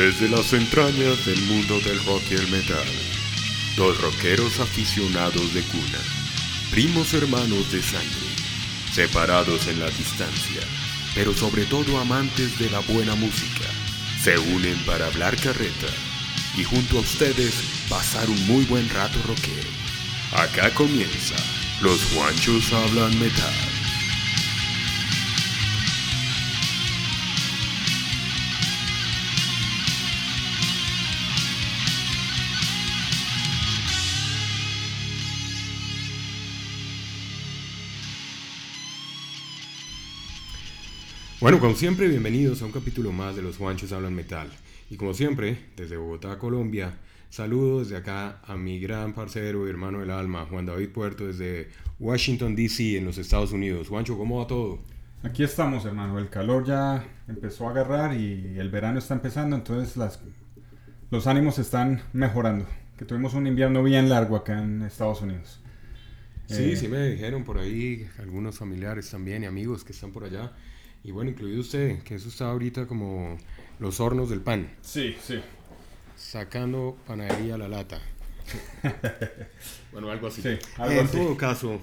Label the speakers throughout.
Speaker 1: Desde las entrañas del mundo del rock y el metal, dos rockeros aficionados de cuna, primos hermanos de sangre, separados en la distancia, pero sobre todo amantes de la buena música, se unen para hablar carreta y junto a ustedes pasar un muy buen rato rockero. Acá comienza, los guanchos hablan metal. Bueno, como siempre, bienvenidos a un capítulo más de Los Juanchos Hablan Metal. Y como siempre, desde Bogotá, Colombia, saludos desde acá a mi gran parcero y hermano del alma, Juan David Puerto, desde Washington, D.C., en los Estados Unidos. Juancho, ¿cómo va todo?
Speaker 2: Aquí estamos, hermano. El calor ya empezó a agarrar y el verano está empezando, entonces las, los ánimos están mejorando. Que tuvimos un invierno bien largo acá en Estados Unidos.
Speaker 1: Sí,
Speaker 2: Eh,
Speaker 1: sí me dijeron por ahí, algunos familiares también y amigos que están por allá. Y bueno, incluido usted, que eso está ahorita como los hornos del pan,
Speaker 2: Sí, sí.
Speaker 1: sacando panadería a la lata. bueno, algo así.
Speaker 2: Sí, algo
Speaker 1: en
Speaker 2: así.
Speaker 1: todo caso,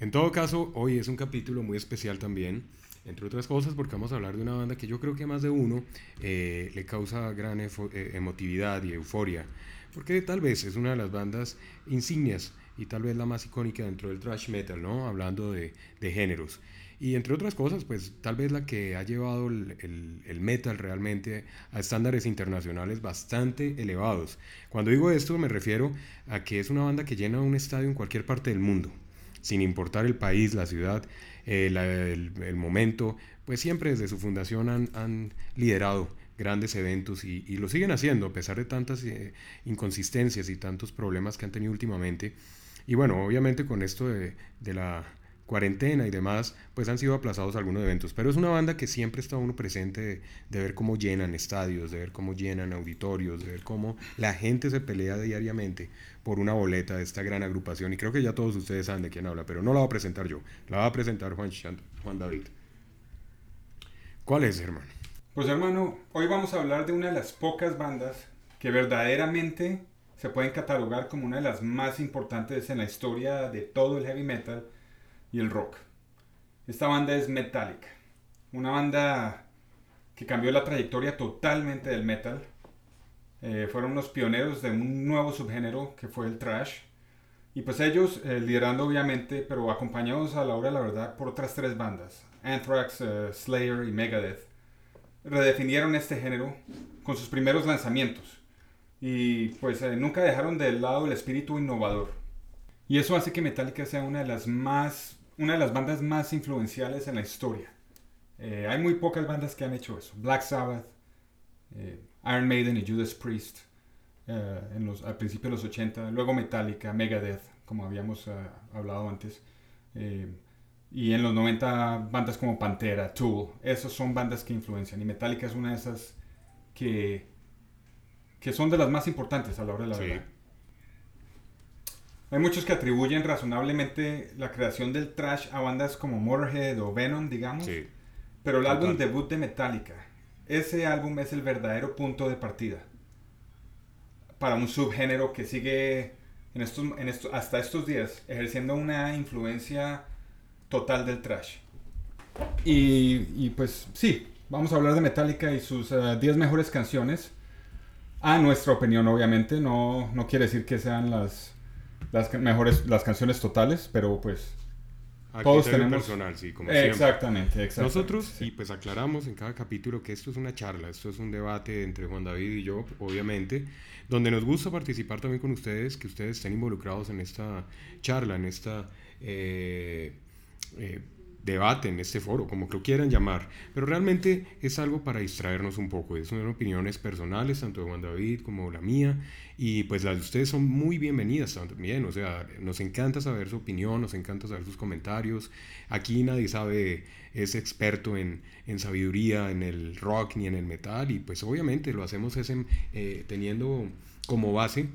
Speaker 1: en todo caso, hoy es un capítulo muy especial también, entre otras cosas porque vamos a hablar de una banda que yo creo que más de uno eh, le causa gran eh, emotividad y euforia, porque tal vez es una de las bandas insignias y tal vez la más icónica dentro del thrash metal, ¿no? Hablando de, de géneros. Y entre otras cosas, pues tal vez la que ha llevado el, metal realmente a estándares internacionales bastante elevados. Cuando digo esto me refiero a que es una banda que llena un estadio en cualquier parte del mundo, sin importar el país, la ciudad, eh, el, momento, pues siempre desde su fundación han, han liderado grandes eventos y, y lo siguen haciendo a pesar de tantas eh, inconsistencias y tantos problemas que han tenido últimamente. Y bueno, obviamente con esto de, de la cuarentena y demás, pues han sido aplazados algunos eventos. Pero es una banda que siempre está uno presente de, ver cómo llenan estadios, de ver cómo llenan auditorios, de ver cómo la gente se pelea diariamente por una boleta de esta gran agrupación. Y creo que ya todos ustedes saben de quién habla, pero no la voy a presentar yo, la va a presentar Juan, Juan David. ¿Cuál es, hermano?
Speaker 2: Pues hermano, hoy vamos a hablar de una de las pocas bandas que verdaderamente se pueden catalogar como una de las más importantes en la historia de todo el heavy metal y el rock. Esta banda es Metallica, una banda que cambió la trayectoria totalmente del metal. Eh, fueron los pioneros de un nuevo subgénero que fue el thrash. Y pues ellos eh, liderando obviamente, pero acompañados a la hora de la verdad por otras tres bandas, Anthrax, eh, Slayer y Megadeth redefinieron este género con sus primeros lanzamientos y pues nunca dejaron de lado el espíritu innovador. Y eso hace que Metallica sea una de las más una de las bandas más influenciales en la historia. Eh, hay muy pocas bandas que han hecho eso. Black Sabbath, eh, Iron Maiden y Judas Priest eh, en los, al principio de los 80, luego Metallica, Megadeth, como habíamos hablado antes. Y en los 90 bandas como Pantera, Tool, esas son bandas que influencian. Y Metallica es una de esas que, que son de las más importantes a la hora de la
Speaker 1: Sí.
Speaker 2: verdad. Hay muchos que atribuyen razonablemente la creación del trash a bandas como Motorhead o Venom, digamos.
Speaker 1: Sí.
Speaker 2: Pero el
Speaker 1: Total.
Speaker 2: álbum debut de Metallica, ese álbum es el verdadero punto de partida para un subgénero que sigue en estos, en estos, hasta estos días ejerciendo una influencia total del trash. Y, y pues sí, vamos a hablar de Metallica y sus eh, 10 mejores canciones. A nuestra opinión, obviamente, no, no quiere decir que sean las, las mejores las canciones totales, pero pues
Speaker 1: A
Speaker 2: Todos tenemos-
Speaker 1: personal, sí, como
Speaker 2: exactamente, exactamente.
Speaker 1: Nosotros,
Speaker 2: sí.
Speaker 1: y pues aclaramos en cada capítulo que esto es una charla, esto es un debate entre Juan David y yo, obviamente, donde nos gusta participar también con ustedes, que ustedes estén involucrados en esta charla, en esta eh, eh, debate, en este foro, como lo quieran llamar. Pero realmente es algo para distraernos un poco, es son opiniones personales, tanto de Juan David como la mía, y pues las de ustedes son muy bienvenidas también, o sea, nos encanta saber su opinión, nos encanta saber sus comentarios. Aquí nadie sabe, es experto en, en sabiduría, en el rock ni en el metal, y pues obviamente lo hacemos es en, eh, teniendo como base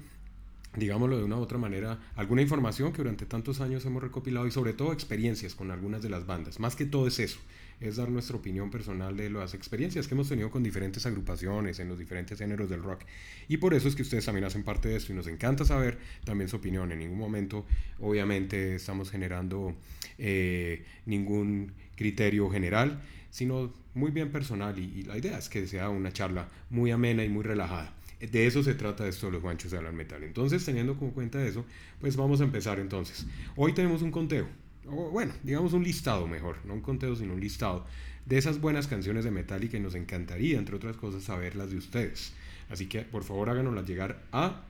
Speaker 1: digámoslo de una u otra manera, alguna información que durante tantos años hemos recopilado y sobre todo experiencias con algunas de las bandas. Más que todo es eso, es dar nuestra opinión personal de las experiencias que hemos tenido con diferentes agrupaciones en los diferentes géneros del rock. Y por eso es que ustedes también hacen parte de esto y nos encanta saber también su opinión. En ningún momento, obviamente, estamos generando eh, ningún criterio general, sino muy bien personal y, y la idea es que sea una charla muy amena y muy relajada. De eso se trata esto de los guanchos de hablar metal. Entonces, teniendo como cuenta eso, pues vamos a empezar entonces. Hoy tenemos un conteo, o bueno, digamos un listado mejor, no un conteo, sino un listado de esas buenas canciones de Metallica y nos encantaría, entre otras cosas, saberlas de ustedes. Así que, por favor, háganoslas llegar a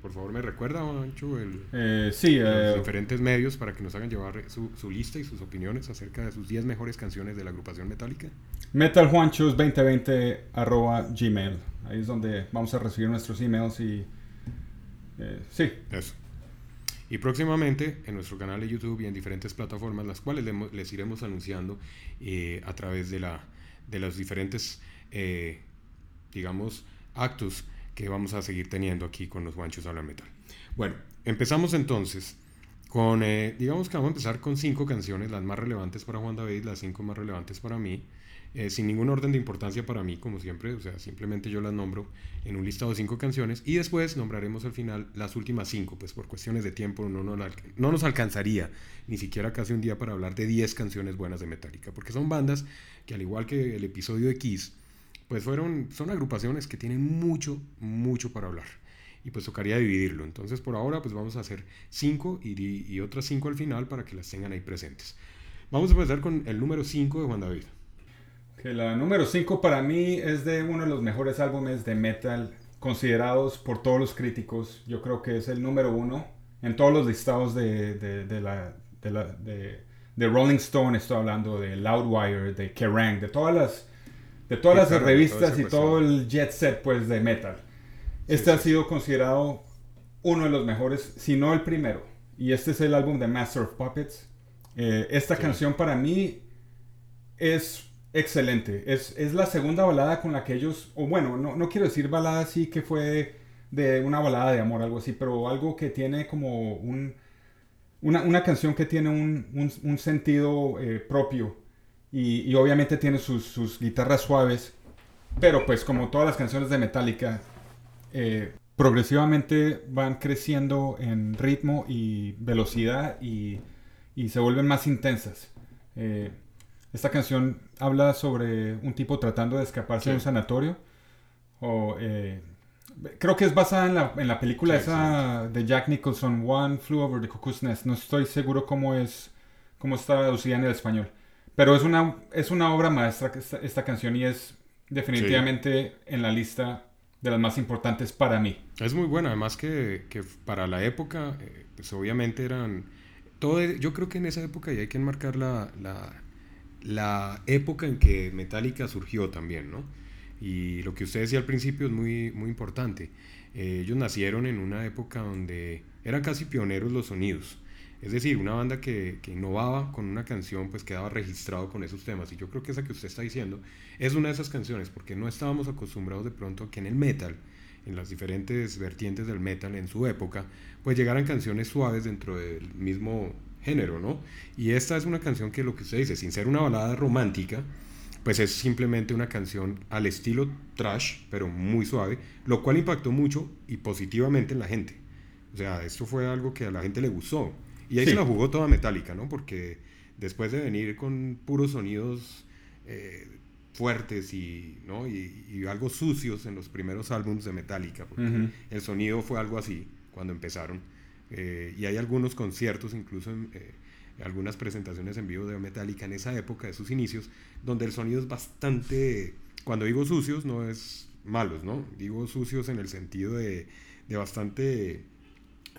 Speaker 1: por favor, me recuerda, Ancho, el,
Speaker 2: eh, sí,
Speaker 1: los
Speaker 2: eh,
Speaker 1: diferentes medios para que nos hagan llevar su, su, lista y sus opiniones acerca de sus 10 mejores canciones de la agrupación Metallica.
Speaker 2: metaljuanchos2020 arroba gmail. Ahí es donde vamos a recibir nuestros emails y... Eh, sí.
Speaker 1: Eso. Y próximamente en nuestro canal de YouTube y en diferentes plataformas, las cuales les, iremos anunciando a través de, la, de los diferentes, digamos, actos que vamos a seguir teniendo aquí con los guanchos habla metal. Bueno, empezamos entonces con, eh, digamos que vamos a empezar con cinco canciones, las más relevantes para Juan David, las cinco más relevantes para mí, eh, sin ningún orden de importancia para mí, como siempre, o sea, simplemente yo las nombro en un listado de cinco canciones y después nombraremos al final las últimas cinco, pues por cuestiones de tiempo no, no, no nos alcanzaría ni siquiera casi un día para hablar de 10 canciones buenas de Metallica, porque son bandas que al igual que el episodio de Kiss, pues fueron, son agrupaciones que tienen mucho, mucho para hablar. Y pues tocaría dividirlo. Entonces por ahora pues vamos a hacer cinco y, y otras cinco al final para que las tengan ahí presentes. Vamos a empezar con el número 5 de Juan David.
Speaker 2: Que la número 5 para mí es de uno de los mejores álbumes de metal considerados por todos los críticos. Yo creo que es el número uno en todos los listados de, de, de la, de, la, de, Rolling Stone. Estoy hablando de Loudwire, de Kerrang, de todas las de todas las
Speaker 1: claro,
Speaker 2: revistas y todo el jet set pues de metal. Este
Speaker 1: sí.
Speaker 2: ha sido considerado uno de los mejores, si no el primero. Y este es el álbum de Master of Puppets. Eh, esta
Speaker 1: Sí.
Speaker 2: canción para mí es excelente. Es, es la segunda balada con la que ellos, o bueno, no, no quiero decir balada así que fue de una balada de amor, algo así, pero algo que tiene como un, una, una canción que tiene un, un- un sentido eh, propio y, y obviamente tiene sus, sus guitarras suaves, pero pues como todas las canciones de Metallica, eh, progresivamente van creciendo en ritmo y velocidad y, y se vuelven más intensas. Eh, esta canción habla sobre un tipo tratando de escaparse
Speaker 1: Sí.
Speaker 2: de un sanatorio. O, eh, creo que es basada en la, en la película
Speaker 1: Sí,
Speaker 2: esa de Jack Nicholson, One Flew Over the Cuckoo's Nest. No estoy seguro cómo es, cómo está traducida en el español. Pero es una, es una obra maestra esta canción y es definitivamente en la lista de las más importantes para mí.
Speaker 1: Es muy buena, además que, que para la época, eh, pues obviamente eran... Todo, yo creo que en esa época, y hay que enmarcar la, la, la época en que Metallica surgió también, ¿no? Y lo que usted decía al principio es muy, muy importante. Eh, ellos nacieron en una época donde eran casi pioneros los sonidos. Es decir, una banda que, innovaba con una canción, pues quedaba registrado con esos temas. Y yo creo que esa que usted está diciendo es una de esas canciones, porque no estábamos acostumbrados de pronto a que en el metal, en las diferentes vertientes del metal en su época, pues llegaran canciones suaves dentro del mismo género, ¿no? Y esta es una canción que lo que usted dice, sin ser una balada romántica, pues es simplemente una canción al estilo trash, pero muy suave, lo cual impactó mucho y positivamente en la gente. O sea, esto fue algo que a la gente le gustó. Y ahí
Speaker 2: Sí.
Speaker 1: se la jugó toda Metallica, ¿no? Porque después de venir con puros sonidos eh, fuertes y, ¿no? y, y algo sucios en los primeros álbumes de Metallica, porque el sonido fue algo así cuando empezaron. Eh, y hay algunos conciertos, incluso en, eh, algunas presentaciones en vivo de Metallica en esa época de sus inicios, donde el sonido es bastante, cuando digo sucios, no es malos, ¿no? Digo sucios en el sentido de, de bastante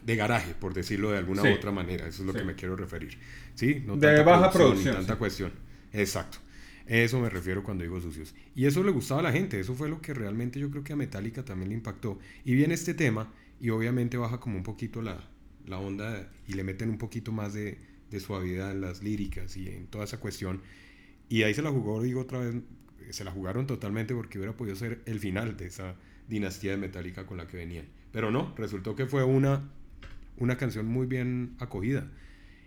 Speaker 1: de garaje, por decirlo de alguna
Speaker 2: Sí.
Speaker 1: u otra manera. Eso es lo
Speaker 2: Sí.
Speaker 1: que me quiero referir. ¿Sí? No
Speaker 2: De baja
Speaker 1: producción ni tanta
Speaker 2: sí.
Speaker 1: cuestión. Exacto. Eso me refiero cuando digo sucios. Y eso le gustaba a la gente. Eso fue lo que realmente yo creo que a Metallica también le impactó. Y viene este tema y obviamente baja como un poquito la, la onda y le meten un poquito más de, de suavidad en las líricas y en toda esa cuestión. Y ahí se la jugó, digo otra vez, se la jugaron totalmente porque hubiera podido ser el final de esa, dinastía de Metallica con la que venían. Pero no, resultó que fue una, una canción muy bien acogida.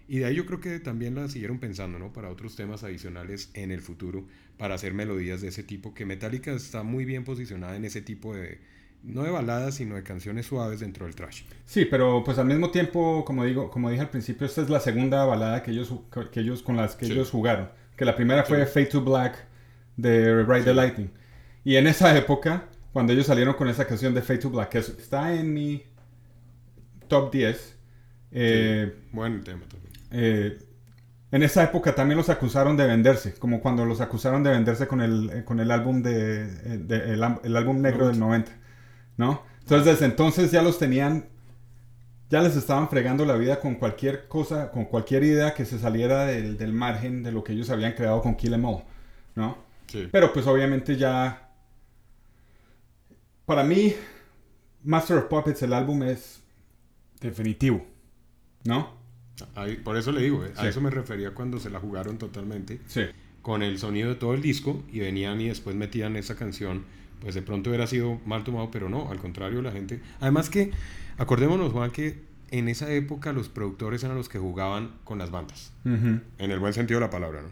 Speaker 1: Y de ahí yo creo que también la siguieron pensando, ¿no? Para otros temas adicionales en el futuro, para hacer melodías de ese tipo, que Metallica está muy bien posicionada en ese tipo de, no de baladas, sino de canciones suaves dentro del trash.
Speaker 2: Sí, pero pues al mismo tiempo, como digo, como dije al principio, esta es la segunda balada que ellos, que ellos con las que ellos jugaron. Que la primera fue Fade to Black de Ride the Lightning. Y en esa época, cuando ellos salieron con esa canción de Fade to Black, que está en mi top 10.
Speaker 1: Eh, Buen tema también.
Speaker 2: Eh, en esa época también los acusaron de venderse, como cuando los acusaron de venderse con el, eh, con el álbum de, el, álbum negro del 90, ¿no? Entonces desde entonces ya los tenían, ya les estaban fregando la vida con cualquier cosa, con cualquier idea que se saliera del, del margen de lo que ellos habían creado con Kill Em All, ¿no? Sí. Pero pues obviamente ya para mí, Master of Puppets, el álbum es definitivo, ¿no?
Speaker 1: por eso le digo, eh, a eso me refería cuando se la jugaron totalmente.
Speaker 2: Sí.
Speaker 1: Con el sonido de todo el disco y venían y después metían esa canción, pues de pronto hubiera sido mal tomado, pero no, al contrario, la gente. Además que, acordémonos, Juan, que en esa época los productores eran los que jugaban con las bandas, en el buen sentido de la palabra, ¿no?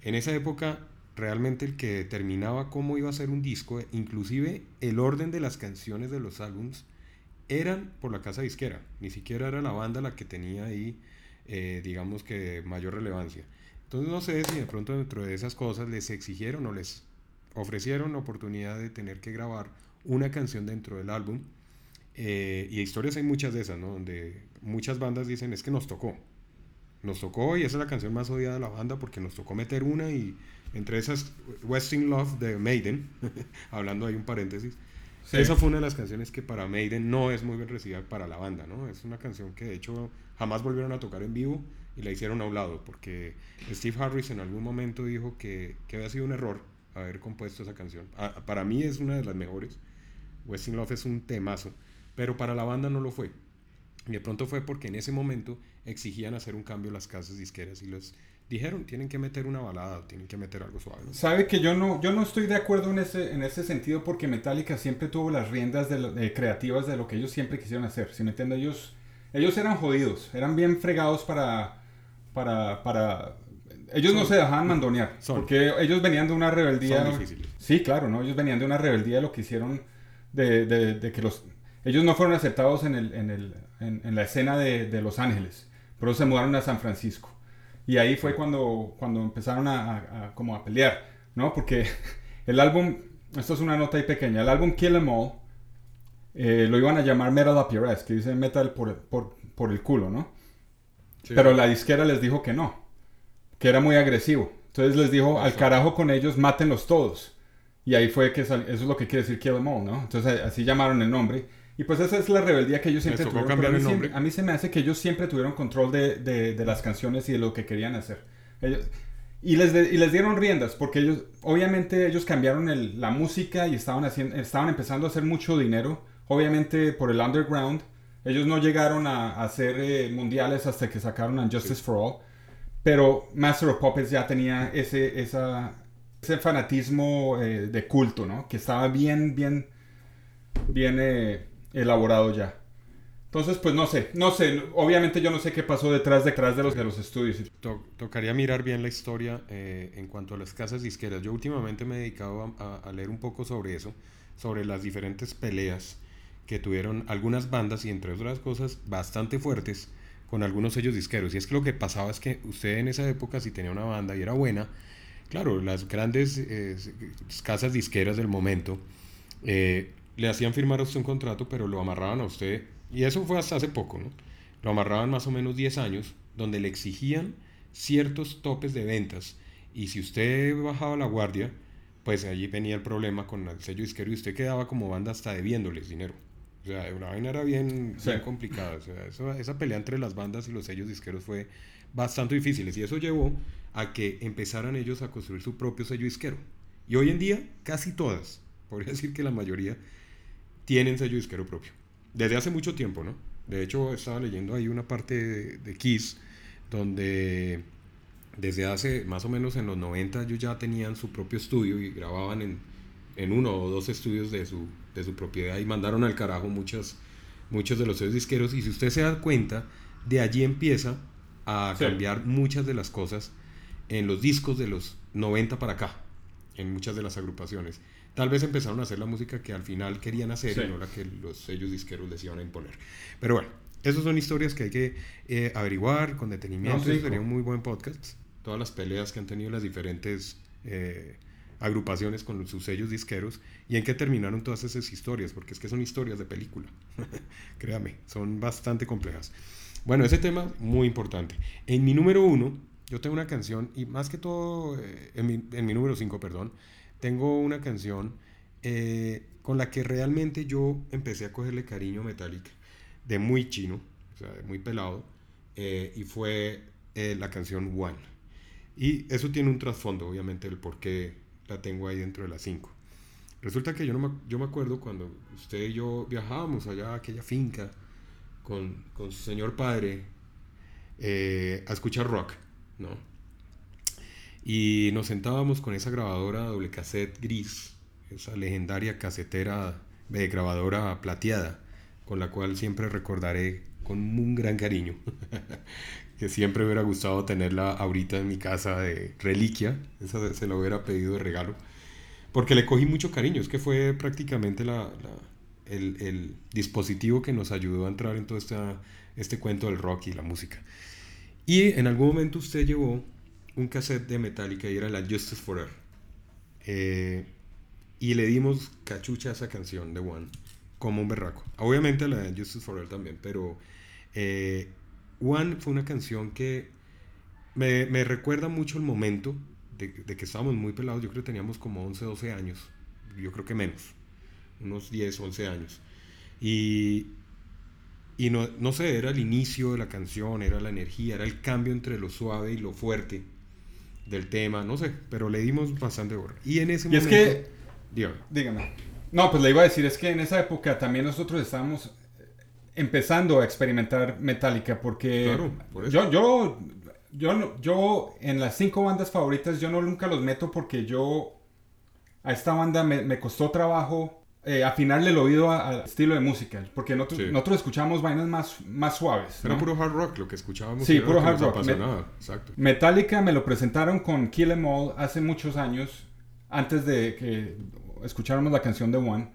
Speaker 1: En esa época realmente el que determinaba cómo iba a ser un disco, inclusive el orden de las canciones de los álbums, eran por la casa disquera, ni siquiera era la banda la que tenía ahí, eh, digamos que mayor relevancia. Entonces no sé si de pronto dentro de esas cosas les exigieron o les ofrecieron la oportunidad de tener que grabar una canción dentro del álbum. Eh, y historias hay muchas de esas, ¿no? Donde muchas bandas dicen es que nos tocó. Nos tocó y esa es la canción más odiada de la banda porque nos tocó meter una y entre esas, Westing Love de Maiden, hablando ahí un paréntesis. Esa fue una de las canciones que para Maiden no es muy bien recibida para la banda, ¿no? Es una canción que de hecho jamás volvieron a tocar en vivo y la hicieron a un lado, porque Steve Harris en algún momento dijo que, que había sido un error haber compuesto esa canción. para mí es una de las mejores. Westing Love es un temazo, pero para la banda no lo fue. Y de pronto fue porque en ese momento exigían hacer un cambio las casas disqueras y los dijeron, tienen que meter una balada, tienen que meter algo suave.
Speaker 2: Sabe que yo no, yo no estoy de acuerdo en ese, en ese sentido porque Metallica siempre tuvo las riendas de, creativas de lo que ellos siempre quisieron hacer. Si me entiendes, ellos, ellos eran jodidos, eran bien fregados para... para, para ellos no se dejaban mandonear, porque ellos venían de una rebeldía...
Speaker 1: Son difíciles.
Speaker 2: Sí, claro, ¿no? Ellos venían de una rebeldía de lo que hicieron, de, de, que los... Ellos no fueron aceptados en, el, en, el, en, la escena de, de Los Ángeles, pero se mudaron a San Francisco. Y ahí fue cuando, cuando empezaron a, como a pelear, ¿no? Porque el álbum, esto es una nota ahí pequeña, el álbum Kill Em All eh, lo iban a llamar Metal Up Your Ass, que dice metal por, por, por el culo, ¿no? Pero la disquera les dijo que no, que era muy agresivo. Entonces les dijo, al carajo con ellos, mátenlos todos. Y ahí fue que eso es lo que quiere decir Kill Em All, ¿no? Entonces así llamaron el nombre. Y pues esa es la rebeldía que ellos siempre tuvieron.
Speaker 1: Cambiar
Speaker 2: a,
Speaker 1: mí el nombre.
Speaker 2: a mí se me hace que ellos siempre tuvieron control de, de, de las canciones y de lo que querían hacer. y, les y les dieron riendas, porque ellos, obviamente ellos cambiaron el, la música y estaban, haciendo, estaban empezando a hacer mucho dinero, obviamente por el underground. Ellos no llegaron a, hacer eh, mundiales hasta que sacaron a Justice for All, pero Master of Puppets ya tenía ese, esa, ese fanatismo eh, de culto, ¿no? Que estaba bien, bien, bien... Eh, elaborado ya. Entonces, pues no sé, no sé, obviamente yo no sé qué pasó detrás, detrás de los, de los estudios.
Speaker 1: tocaría mirar bien la historia eh, en cuanto a las casas disqueras. Yo últimamente me he dedicado a, leer un poco sobre eso, sobre las diferentes peleas que tuvieron algunas bandas y entre otras cosas bastante fuertes con algunos sellos disqueros. Y es que lo que pasaba es que usted en esa época si tenía una banda y era buena, claro, las grandes eh, casas disqueras del momento eh, le hacían firmar a usted un contrato, pero lo amarraban a usted, y eso fue hasta hace poco, ¿no? Lo amarraban más o menos 10 años, donde le exigían ciertos topes de ventas, y si usted bajaba la guardia, pues allí venía el problema con el sello disquero y usted quedaba como banda hasta debiéndoles dinero. O sea, una vaina era bien, complicada. O sea, esa pelea entre las bandas y los sellos disqueros fue bastante difícil. Y eso llevó a que empezaran ellos a construir su propio sello disquero. Y hoy en día, casi todas, podría decir que la mayoría, tienen sello disquero propio. Desde hace mucho tiempo, ¿no? De hecho, estaba leyendo ahí una parte de, Kiss, donde desde hace más o menos en los 90 ellos ya tenían su propio estudio y grababan en, en uno o dos estudios de su, de su propiedad y mandaron al carajo muchas, muchos de los sellos disqueros. Y si usted se da cuenta, de allí empieza a cambiar muchas de las cosas en los discos de los 90 para acá, en muchas de las agrupaciones. Tal vez empezaron a hacer la música que al final querían hacer y no la que los sellos disqueros les iban a imponer. Pero bueno, esas son historias que hay que eh, averiguar con detenimiento. Sería un muy buen podcast. Todas las peleas que han tenido las diferentes eh, agrupaciones con sus sellos disqueros y en qué terminaron todas esas historias, porque es que son historias de película. Créame, son bastante complejas. Bueno, ese tema muy importante. En mi número uno, yo tengo una canción, y más que todo, eh, en, mi, en, mi, número cinco, perdón, tengo una canción eh, con la que realmente yo empecé a cogerle cariño a Metallica, de muy chino, o sea, de muy pelado, eh, y fue la canción One. Y eso tiene un trasfondo, obviamente, el por qué la tengo ahí dentro de las cinco. Resulta que yo, no me, yo me acuerdo cuando usted y yo viajábamos allá a aquella finca, con, con su señor padre eh, a escuchar rock, ¿no? Y nos sentábamos con esa grabadora doble cassette gris, esa legendaria casetera de grabadora plateada, con la cual siempre recordaré con un gran cariño, que siempre hubiera gustado tenerla ahorita en mi casa de reliquia, esa se la hubiera pedido de regalo, porque le cogí mucho cariño, es que fue prácticamente la el, el, dispositivo que nos ayudó a entrar en todo esta, este cuento del rock y la música. Y en algún momento usted llevó un cassette de Metallica y era la Justice Forever. Eh, y le dimos cachucha a esa canción de One como un berraco. Obviamente la Justice Forever también, pero eh, One fue una canción que me, recuerda mucho el momento de, de, que estábamos muy pelados. Yo creo que teníamos como 11, 12 años. Yo creo que menos unos 10, 11 años. Y, y no, no sé, era el inicio de la canción, era la energía, era el cambio entre lo suave y lo fuerte del tema, no sé, pero le dimos bastante hora. Y en ese momento...
Speaker 2: Es que, dígame. dígame. No, pues le iba a decir, es que en esa época también nosotros estábamos empezando a experimentar Metallica, porque claro, yo, yo, yo, yo en las cinco bandas favoritas, yo no nunca los meto porque yo a esta banda me, me costó trabajo eh, afinarle el oído al estilo de música, porque nosotros, nosotros escuchamos vainas más, más suaves.
Speaker 1: Era puro hard rock lo que escuchábamos.
Speaker 2: Sí, puro hard rock. Exacto. Metallica me lo presentaron con Kill Em All hace muchos años, antes de que escucháramos la canción de One.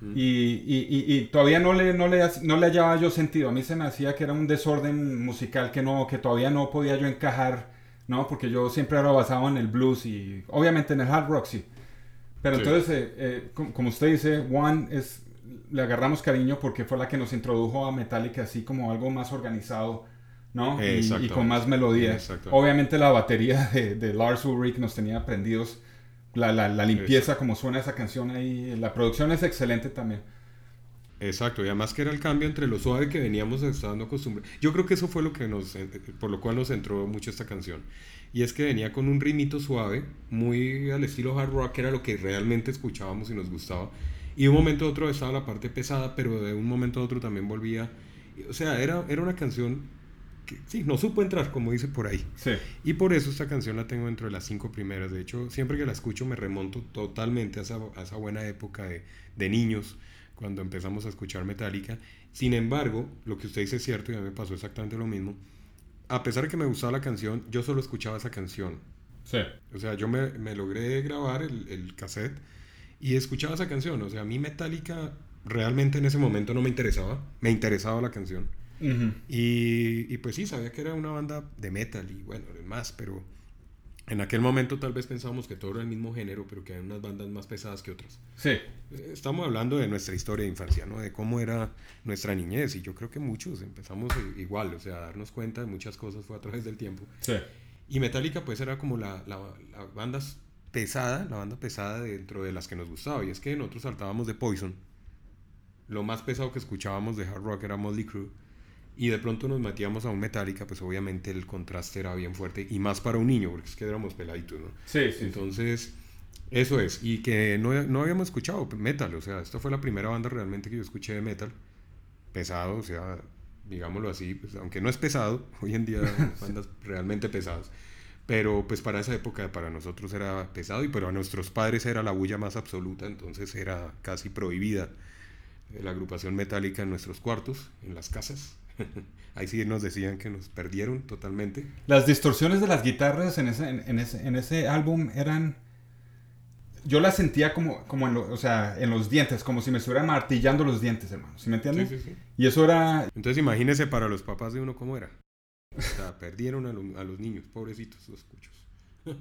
Speaker 2: Mm. Y, y, y, todavía no le, no, le, no le hallaba yo sentido. A mí se me hacía que era un desorden musical que, no, que todavía no podía yo encajar, ¿no? Porque yo siempre era basado en el blues y obviamente en el hard rock, sí. Pero entonces, eh, eh, como usted dice, One es, le agarramos cariño porque fue la que nos introdujo a Metallica así como algo más organizado, ¿no? Y, con más melodía. Obviamente la batería de, Lars Ulrich nos tenía prendidos. La, la, limpieza, como suena esa canción ahí. La producción es excelente también.
Speaker 1: Exacto, y además que era el cambio entre lo suave que veníamos estando acostumbrados. Yo creo que eso fue lo que nos, eh, por lo cual nos entró mucho esta canción. Y es que venía con un ritmito suave, muy al estilo hard rock, que era lo que realmente escuchábamos y nos gustaba. Y de un momento a otro estaba la parte pesada, pero de un momento a otro también volvía. O sea, era, era una canción que sí, no supo entrar, como dice por ahí.
Speaker 2: Sí.
Speaker 1: Y por eso esta canción la tengo dentro de las cinco primeras. De hecho, siempre que la escucho me remonto totalmente a esa, a esa buena época de, de niños, cuando empezamos a escuchar Metallica. Sin embargo, lo que usted dice es cierto y a mí me pasó exactamente lo mismo a pesar de que me gustaba la canción, yo solo escuchaba esa canción.
Speaker 2: Sí.
Speaker 1: O sea, yo me, me logré grabar el, el, cassette y escuchaba esa canción. O sea, a mí Metallica realmente en ese momento no me interesaba. Me interesaba la canción. y, y, pues sí, sabía que era una banda de metal y bueno, más, pero en aquel momento tal vez pensábamos que todo era el mismo género, pero que hay unas bandas más pesadas que otras.
Speaker 2: Sí.
Speaker 1: Eh, estamos hablando de nuestra historia de infancia, ¿no? De cómo era nuestra niñez. Y yo creo que muchos empezamos igual, o sea, a darnos cuenta de muchas cosas fue a través del tiempo.
Speaker 2: Sí.
Speaker 1: Y Metallica pues era como la, la, la banda pesada, la banda pesada dentro de las que nos gustaba. Y es que nosotros saltábamos de Poison. Lo más pesado que escuchábamos de hard rock era Motley Crue y de pronto nos metíamos a un Metallica, pues obviamente el contraste era bien fuerte y más para un niño, porque es que éramos peladitos, ¿no?
Speaker 2: Sí, sí.
Speaker 1: Entonces, eso es. Y que no, no habíamos escuchado metal, o sea, esta fue la primera banda realmente que yo escuché de metal, pesado, o sea, digámoslo así, pues, aunque no es pesado, hoy en día bandas realmente pesadas. Pero pues para esa época para nosotros era pesado y pero a nuestros padres era la bulla más absoluta, entonces era casi prohibida la agrupación metálica en nuestros cuartos, en las casas. Ahí sí nos decían que nos perdieron totalmente.
Speaker 2: Las distorsiones de las guitarras en ese, en, ese, en ese álbum eran... Yo las sentía como, como en, o sea, en los dientes, como si me estuvieran martillando los dientes, hermano. ¿Sí me entiendes?
Speaker 1: Sí, sí, sí.
Speaker 2: Y eso era...
Speaker 1: Entonces imagínese para los papás de uno cómo era. O sea, perdieron a, lo- a los niños, pobrecitos los cuchos.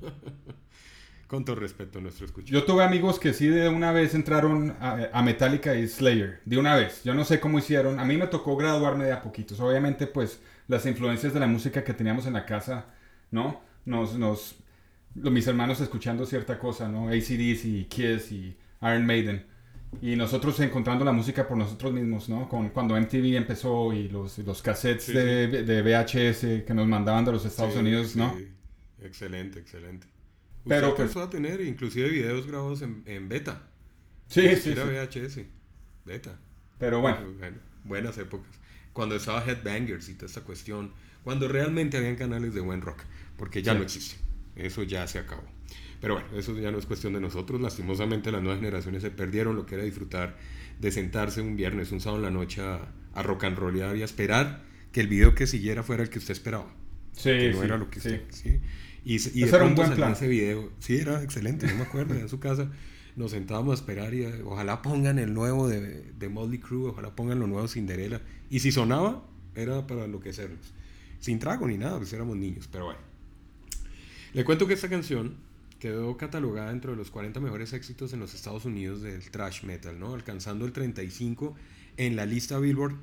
Speaker 1: Con todo respeto a nuestros cuchos.
Speaker 2: Yo tuve amigos que sí de una vez entraron a, a Metallica y Slayer. De una vez. Yo no sé cómo hicieron. A mí me tocó graduarme de a poquitos. Obviamente, pues, las influencias de la música que teníamos en la casa, ¿no? Nos, nos... mis hermanos escuchando cierta cosa, ¿no? ACDC y Kiss y Iron Maiden. Y nosotros encontrando la música por nosotros mismos, ¿no? Con, cuando MTV empezó y los, los cassettes
Speaker 1: Sí,
Speaker 2: de, de VHS que nos mandaban de los Estados
Speaker 1: Sí,
Speaker 2: Unidos, ¿no?
Speaker 1: sí. Excelente, excelente.
Speaker 2: Pero,
Speaker 1: Pero
Speaker 2: pues-
Speaker 1: a tener inclusive videos grabados en, en beta.
Speaker 2: Sí, sí, sí.
Speaker 1: VHS. Beta.
Speaker 2: Pero bueno.
Speaker 1: buenas épocas. Cuando estaba Headbangers y toda esta cuestión. Cuando realmente habían canales de buen rock. Porque ya
Speaker 2: Sí.
Speaker 1: no existe. Eso ya se acabó. Pero bueno, eso ya no es cuestión de nosotros. Lastimosamente las nuevas generaciones se perdieron lo que era disfrutar de sentarse un viernes, un sábado en la noche a, a rock and rollear y a esperar que el video que siguiera fuera el que usted esperaba.
Speaker 2: Sí,
Speaker 1: que no
Speaker 2: sí,
Speaker 1: era lo que
Speaker 2: sí.
Speaker 1: usted... ¿sí? Y, y de
Speaker 2: era un buen plan.
Speaker 1: ese video. Sí, era excelente, yo me acuerdo. En su casa nos sentábamos a esperar y eh, ojalá pongan el nuevo de, de Motley Crue, ojalá pongan lo nuevo Cinderella. Y si sonaba, era para enloquecernos. Sin trago ni nada, pues éramos niños, pero bueno. Le cuento que esta canción quedó catalogada dentro de los 40 mejores éxitos en los Estados Unidos del thrash metal, ¿no? Alcanzando el 35 en la lista Billboard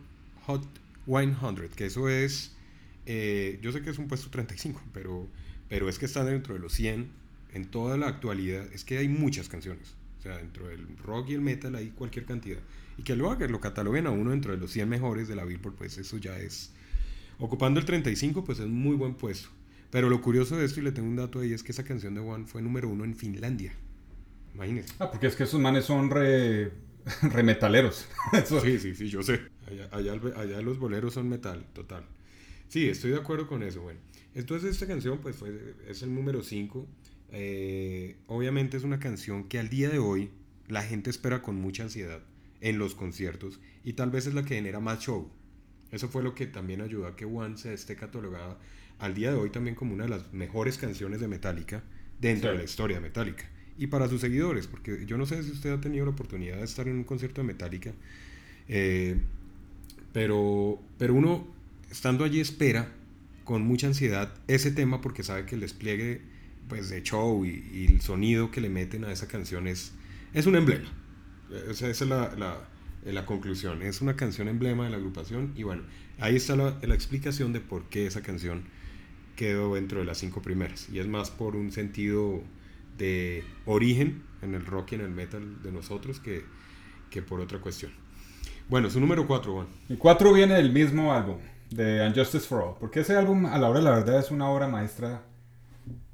Speaker 1: Hot 100, que eso es, eh, yo sé que es un puesto 35, pero, pero es que está dentro de los 100 en toda la actualidad. Es que hay muchas canciones, o sea, dentro del rock y el metal hay cualquier cantidad. Y que lo hagan, lo cataloguen a uno dentro de los 100 mejores de la Billboard, pues eso ya es... Ocupando el 35, pues es muy buen puesto. Pero lo curioso de esto, y le tengo un dato ahí, es que esa canción de One fue número uno en Finlandia. Imagínense.
Speaker 2: Ah, porque es que esos manes son re, re metaleros. Eso-
Speaker 1: Sí, sí, sí, yo sé. Allá, allá, allá los boleros son metal, total. Sí, estoy de acuerdo con eso, bueno. Entonces esta canción, pues, fue, es el número 5. obviamente es una canción que al día de hoy la gente espera con mucha ansiedad en los conciertos y tal vez es la que genera más show. Eso fue lo que también ayudó a que One se esté catalogada al día de hoy también como una de las mejores canciones de Metallica dentro
Speaker 2: Sí.
Speaker 1: de la historia de Metallica. Y para sus seguidores, porque yo no sé si usted ha tenido la oportunidad de estar en un concierto de Metallica, eh, pero, pero uno estando allí espera con mucha ansiedad ese tema porque sabe que el despliegue pues, de show y, el sonido que le meten a esa canción es, es un emblema. O sea, esa es la, eh, la conclusión. Es una canción emblema de la agrupación y bueno, ahí está la, la explicación de por qué esa canción quedó dentro de las cinco primeras. Y es más por un sentido de origen en el rock y en el metal de nosotros que, que por otra cuestión. Bueno, su número 4, Juan.
Speaker 2: Y cuatro viene del mismo álbum, de Unjustice for All. Porque ese álbum, a la hora de la verdad, es una obra maestra.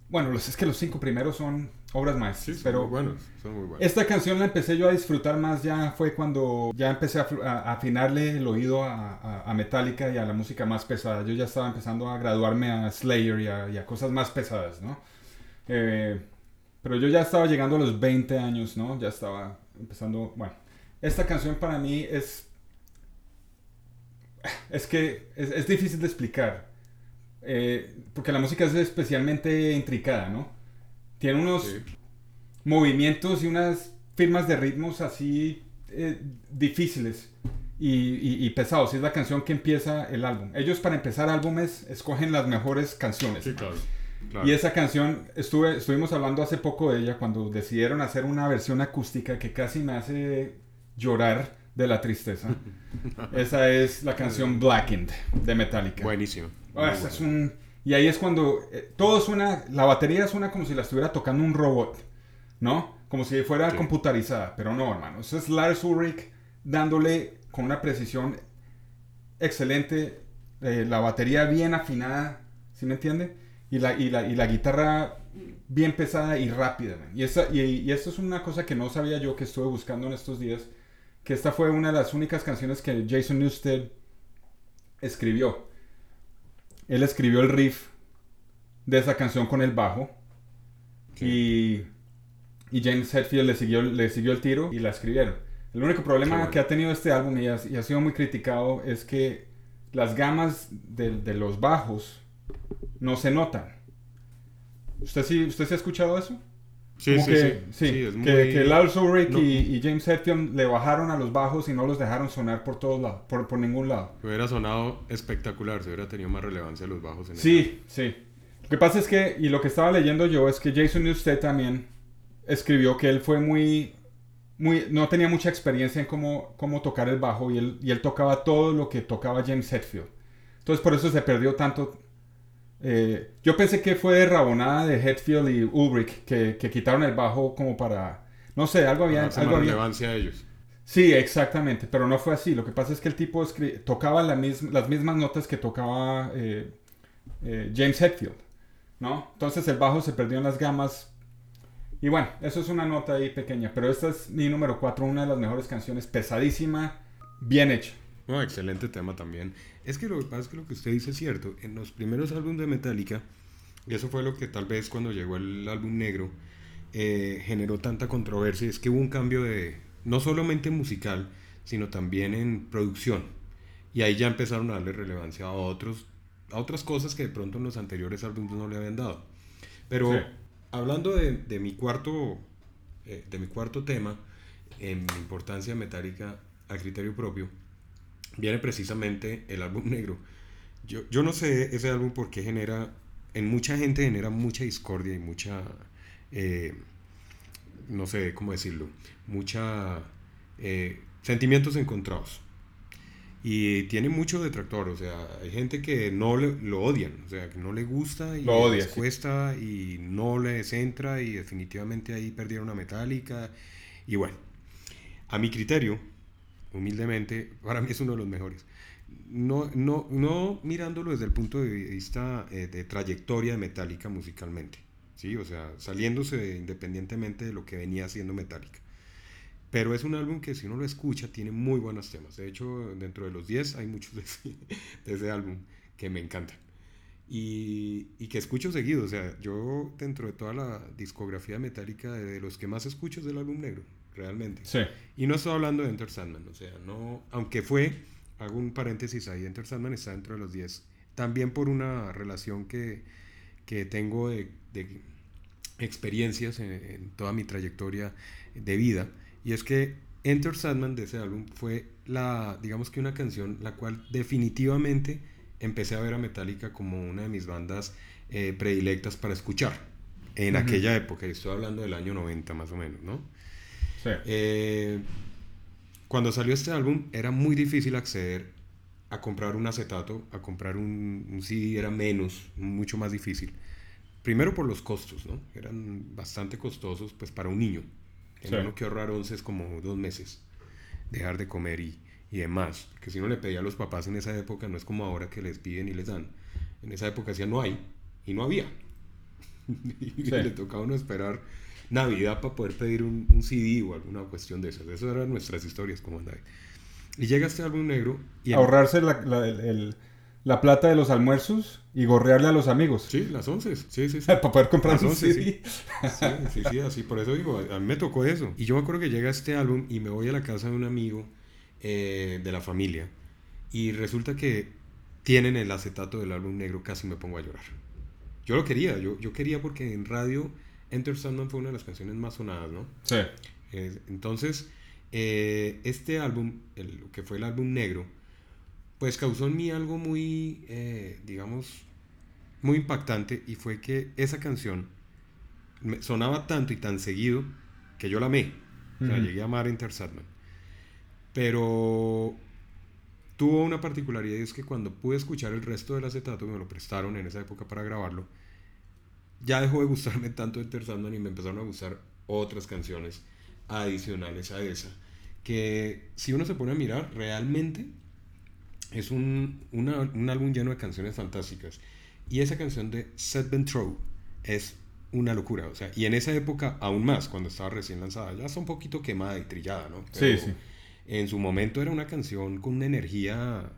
Speaker 2: Bueno, es que los cinco primeros son obras maestras.
Speaker 1: son
Speaker 2: pero
Speaker 1: muy buenos, son muy buenos.
Speaker 2: esta canción la empecé yo a disfrutar más ya fue cuando ya empecé a, a- afinarle el oído a, a- a Metallica y a la música más pesada. Yo ya estaba empezando a graduarme a Slayer y a, y cosas más pesadas, ¿no? Eh, pero yo ya estaba llegando a los 20 años, ¿no? Ya estaba empezando, bueno. Esta canción para mí es... Es que es, es difícil de explicar. eh, porque la música es especialmente intricada, ¿no? Tiene unos
Speaker 1: Sí.
Speaker 2: movimientos y unas firmas de ritmos así eh, difíciles y, y- y pesados. Y es la canción que empieza el álbum. Ellos para empezar álbumes escogen las mejores canciones.
Speaker 1: Sí, claro. claro.
Speaker 2: Y esa canción, estuve, estuvimos hablando hace poco de ella cuando decidieron hacer una versión acústica que casi me hace llorar de la tristeza. esa es la canción Blackened de Metallica.
Speaker 1: Buenísimo.
Speaker 2: Ah, es un- Y ahí es cuando eh, todo suena, la batería suena como si la estuviera tocando un robot, ¿no? Como si fuera
Speaker 1: Sí.
Speaker 2: computarizada, pero no, hermano. Eso es Lars Ulrich dándole con una precisión excelente, eh, la batería bien afinada, ¿sí me entiende? Y la, y la, y la guitarra bien pesada y rápida, man. Y, esa, y, y esto es una cosa que no sabía yo, que estuve buscando en estos días, que esta fue una de las únicas canciones que Jason Newsted escribió. Él escribió el riff de esa canción con el bajo. Y, y James Hetfield le siguió, le siguió el tiro y la escribieron. El único problema que ha tenido este álbum y ha, y ha, sido muy criticado es que las gamas de, de, los bajos no se notan. ¿Usted sí, ¿Usted sí ha escuchado eso?
Speaker 1: Sí, sí,
Speaker 2: que,
Speaker 1: sí,
Speaker 2: sí,
Speaker 1: es
Speaker 2: que,
Speaker 1: muy-
Speaker 2: que Lars Ulrich
Speaker 1: no.
Speaker 2: y, y James Hetfield le bajaron a los bajos y no los dejaron sonar por todos lados, por, por ningún lado.
Speaker 1: Hubiera sonado espectacular, se hubiera tenido más relevancia los bajos en el
Speaker 2: Sí, sí. Lo que pasa es que, y lo que estaba leyendo yo, es que Jason Newsted también escribió que él fue muy, muy, no tenía mucha experiencia en cómo, cómo tocar el bajo y él, y él tocaba todo lo que tocaba James Hetfield. Entonces por eso se perdió tanto. Eh, yo pensé que fue de rabonada de Hetfield y Ulrich que, que quitaron el bajo como para, no sé, algo había, algo había-
Speaker 1: relevancia a ellos.
Speaker 2: Sí, exactamente, pero no fue así. Lo que pasa es que el tipo escri- tocaba la mis- las mismas notas que tocaba eh, eh, James Hetfield, ¿no? Entonces el bajo se perdió en las gamas. Y bueno, eso es una nota ahí pequeña, pero esta es mi número 4, una de las mejores canciones, pesadísima, bien hecha.
Speaker 1: No, excelente tema también. Es que lo que pasa es que lo que usted dice es cierto. En los primeros álbumes de Metallica, y eso fue lo que tal vez cuando llegó el álbum negro, eh, generó tanta controversia, es que hubo un cambio de, no solamente musical, sino también en producción. Y ahí ya empezaron a darle relevancia a, otros, a otras cosas que de pronto en los anteriores álbumes no le habían dado. Pero
Speaker 2: Sí.
Speaker 1: hablando de, de mi cuarto, eh, de mi cuarto tema, en importancia metálica a criterio propio, viene precisamente el álbum negro. Yo, yo no sé ese álbum porque genera, en mucha gente genera mucha discordia y mucha, eh, no sé cómo decirlo, mucha eh, sentimientos encontrados. Y tiene mucho detractor, o sea, hay gente que no le- lo odian, o sea, que no le gusta y
Speaker 2: Lo odia,
Speaker 1: les
Speaker 2: sí.
Speaker 1: cuesta y no les entra y definitivamente ahí perdieron a Metallica. Y bueno, a mi criterio, humildemente, para mí es uno de los mejores. No, no, no mirándolo desde el punto de vista eh, de trayectoria de Metallica musicalmente, ¿sí? O sea, saliéndose de- independientemente de lo que venía haciendo Metallica. Pero es un álbum que si uno lo escucha tiene muy buenos temas. De hecho, dentro de los 10 hay muchos de ese, de ese álbum que me encantan. Y, y que escucho seguido. O sea, yo dentro de toda la discografía metálica, de los que más escucho es del álbum negro, realmente.
Speaker 2: Sí.
Speaker 1: Y no estoy hablando de Enter Sandman, o sea, no, aunque fue, hago un paréntesis ahí, Enter Sandman está dentro de los 10, también por una relación que, que tengo de, de experiencias en, en toda mi trayectoria de vida, y es que Enter Sandman de ese álbum fue la, digamos que una canción la cual definitivamente empecé a ver a Metallica como una de mis bandas eh, predilectas para escuchar en aquella época, y estoy hablando del año 90 más o menos, ¿no?
Speaker 2: Sí.
Speaker 1: Eh, cuando salió este álbum era muy difícil acceder a comprar un acetato, a comprar un, un CD era menos, mucho más difícil. Primero por los costos, ¿no? Eran bastante costosos pues para un niño. Tenía
Speaker 2: Sí.
Speaker 1: uno que ahorrar 11 es como dos meses, dejar de comer y, y demás. Que si uno le pedía a los papás en esa época, no es como ahora que les piden y les dan. En esa época decían no hay y no había. y
Speaker 2: Sí.
Speaker 1: le tocaba uno esperar Navidad para poder pedir un, un CD o alguna cuestión de esas. Esas eran nuestras historias como andaba. Y llega este álbum negro y
Speaker 2: Ahorrarse la, la- el- el- la plata de los almuerzos y gorrearle a los amigos.
Speaker 1: Sí, las 11. Sí, sí, sí.
Speaker 2: Para poder comprar
Speaker 1: Las
Speaker 2: un
Speaker 1: 11,
Speaker 2: CD.
Speaker 1: Sí, sí, sí, así. Por eso digo, a mí me tocó eso. Y yo me acuerdo que llega este álbum y me voy a la casa de un amigo eh, de la familia. Y resulta que tienen el acetato del álbum negro, casi me pongo a llorar. Yo lo quería, yo, yo quería porque en radio Enter Sandman fue una de las canciones más sonadas, ¿no?
Speaker 2: Sí.
Speaker 1: Eh, entonces, eh, este álbum, el, que fue el álbum negro, pues causó en mí algo muy, eh, digamos, muy impactante y fue que esa canción me sonaba tanto y tan seguido que yo la amé. O sea, llegué a amar Enter Sandman. Pero tuvo una particularidad y es que cuando pude escuchar el resto del acetato, me lo prestaron en esa época para grabarlo, ya dejó de gustarme tanto Enter Sandman y me empezaron a gustar otras canciones adicionales a esa. Que si uno se pone a mirar, realmente es un, una- un álbum lleno de canciones fantásticas. Y esa canción de Set Throw es una locura. O sea, y en esa época aún más, cuando estaba recién lanzada, ya está un poquito quemada y trillada, ¿no?
Speaker 2: Sí, sí.
Speaker 1: En su momento era una canción con una energía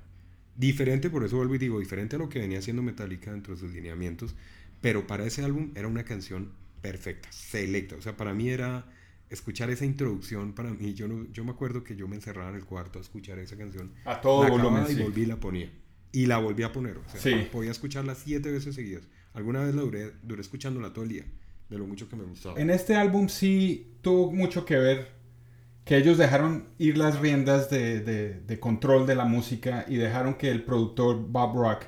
Speaker 1: diferente, por eso vuelvo y digo, diferente a lo que venía haciendo Metallica dentro de sus lineamientos, Pero para ese álbum era una canción perfecta, selecta. O sea, para mí era escuchar esa introducción, para mí, yo, no, yo me acuerdo que yo me encerraba en el cuarto a escuchar esa canción.
Speaker 2: A todo
Speaker 1: la
Speaker 2: volumen,
Speaker 1: y
Speaker 2: sí.
Speaker 1: volví y la ponía. Y la volví a poner. O sea,
Speaker 2: Sí.
Speaker 1: podía escucharla siete veces seguidas. Alguna vez la duré, duré escuchándola todo el día, de lo mucho que me gustaba.
Speaker 2: En este álbum sí tuvo mucho que ver que ellos dejaron ir las riendas de, de- de control de la música y dejaron que el productor Bob Rock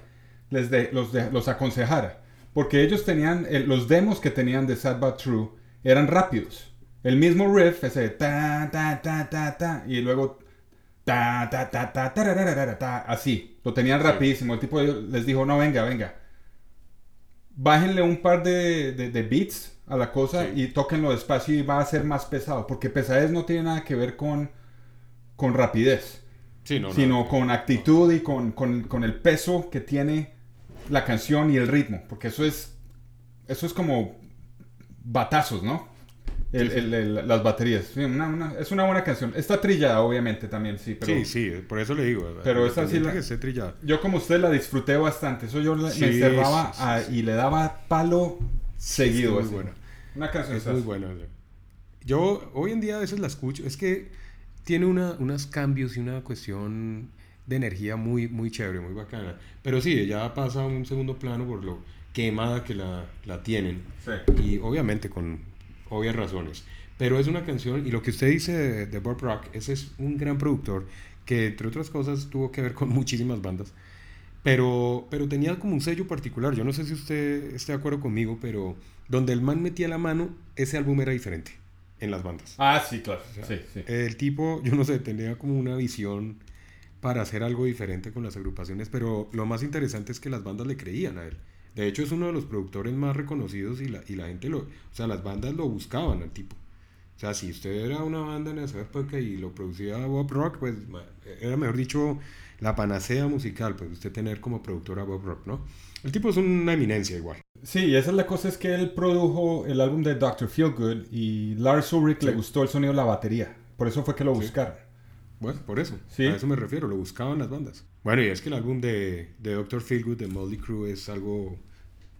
Speaker 2: les de- los, de- los aconsejara. Porque ellos tenían, eh, los demos que tenían de Sad But True eran rápidos. El mismo riff, ese ta, ta, ta, ta, ta, y luego ta, ta, ta, ta, tarararara, ta, así. Lo tenían rapidísimo. El tipo les dijo, no, venga, venga. Bájenle un par de, de- de beats a la cosa
Speaker 1: Sí.
Speaker 2: y tóquenlo despacio y va a ser más pesado. Porque pesadez no tiene nada que ver con, con rapidez,
Speaker 1: Sí, no, no,
Speaker 2: sino
Speaker 1: no.
Speaker 2: con actitud y con, con- con el peso que tiene la canción y el ritmo. Porque eso es, eso es como batazos, ¿no? El-
Speaker 1: Sí, sí.
Speaker 2: el- el- las baterías. Sí, una- una- es una buena canción. Está trillada, obviamente, también, sí. Pero
Speaker 1: Sí, sí, por eso le digo.
Speaker 2: Pero esa sí la-
Speaker 1: que esté trillada.
Speaker 2: yo como usted la disfruté bastante. Eso yo la-
Speaker 1: Sí,
Speaker 2: me encerraba
Speaker 1: sí,
Speaker 2: a- y le daba palo seguido.
Speaker 1: es muy buena.
Speaker 2: Una canción
Speaker 1: Es muy buena. Yo hoy en día a veces la escucho. Es que tiene una, unos cambios y una cuestión de energía muy, muy chévere, muy bacana. Pero sí, ella pasa a un segundo plano por lo quemada que la, la tienen.
Speaker 2: Sí.
Speaker 1: Y obviamente con obvias razones. Pero es una canción, y lo que usted dice de, de Bob Rock, ese es un gran productor que entre otras cosas tuvo que ver con muchísimas bandas. Pero, pero tenía como un sello particular. Yo no sé si usted esté de acuerdo conmigo, pero donde el man metía la mano, ese álbum era diferente en las bandas.
Speaker 2: Ah, sí, claro.
Speaker 1: sea,
Speaker 2: sí, sí.
Speaker 1: El tipo, yo no sé, tenía como una visión para hacer algo diferente con las agrupaciones, pero lo más interesante es que las bandas le creían a él. De hecho, es uno de los productores más reconocidos y la, y la gente lo... O sea, las bandas lo buscaban al tipo. O sea, si usted era una banda en esa época y lo producía Bob Rock, pues era, mejor dicho, la panacea musical, pues usted tener como productor a Bob Rock, ¿no? El tipo es una eminencia igual.
Speaker 2: Sí, esa es la cosa, es que él produjo el álbum de Dr. Feelgood y Lars Ulrich le gustó el sonido de la batería. Por eso fue que lo
Speaker 1: Sí.
Speaker 2: buscaron.
Speaker 1: Bueno, por eso.
Speaker 2: Sí.
Speaker 1: A eso me refiero, lo buscaban las bandas. Bueno, y es que el álbum de, de Dr. Feelgood, de Motley Crue, es algo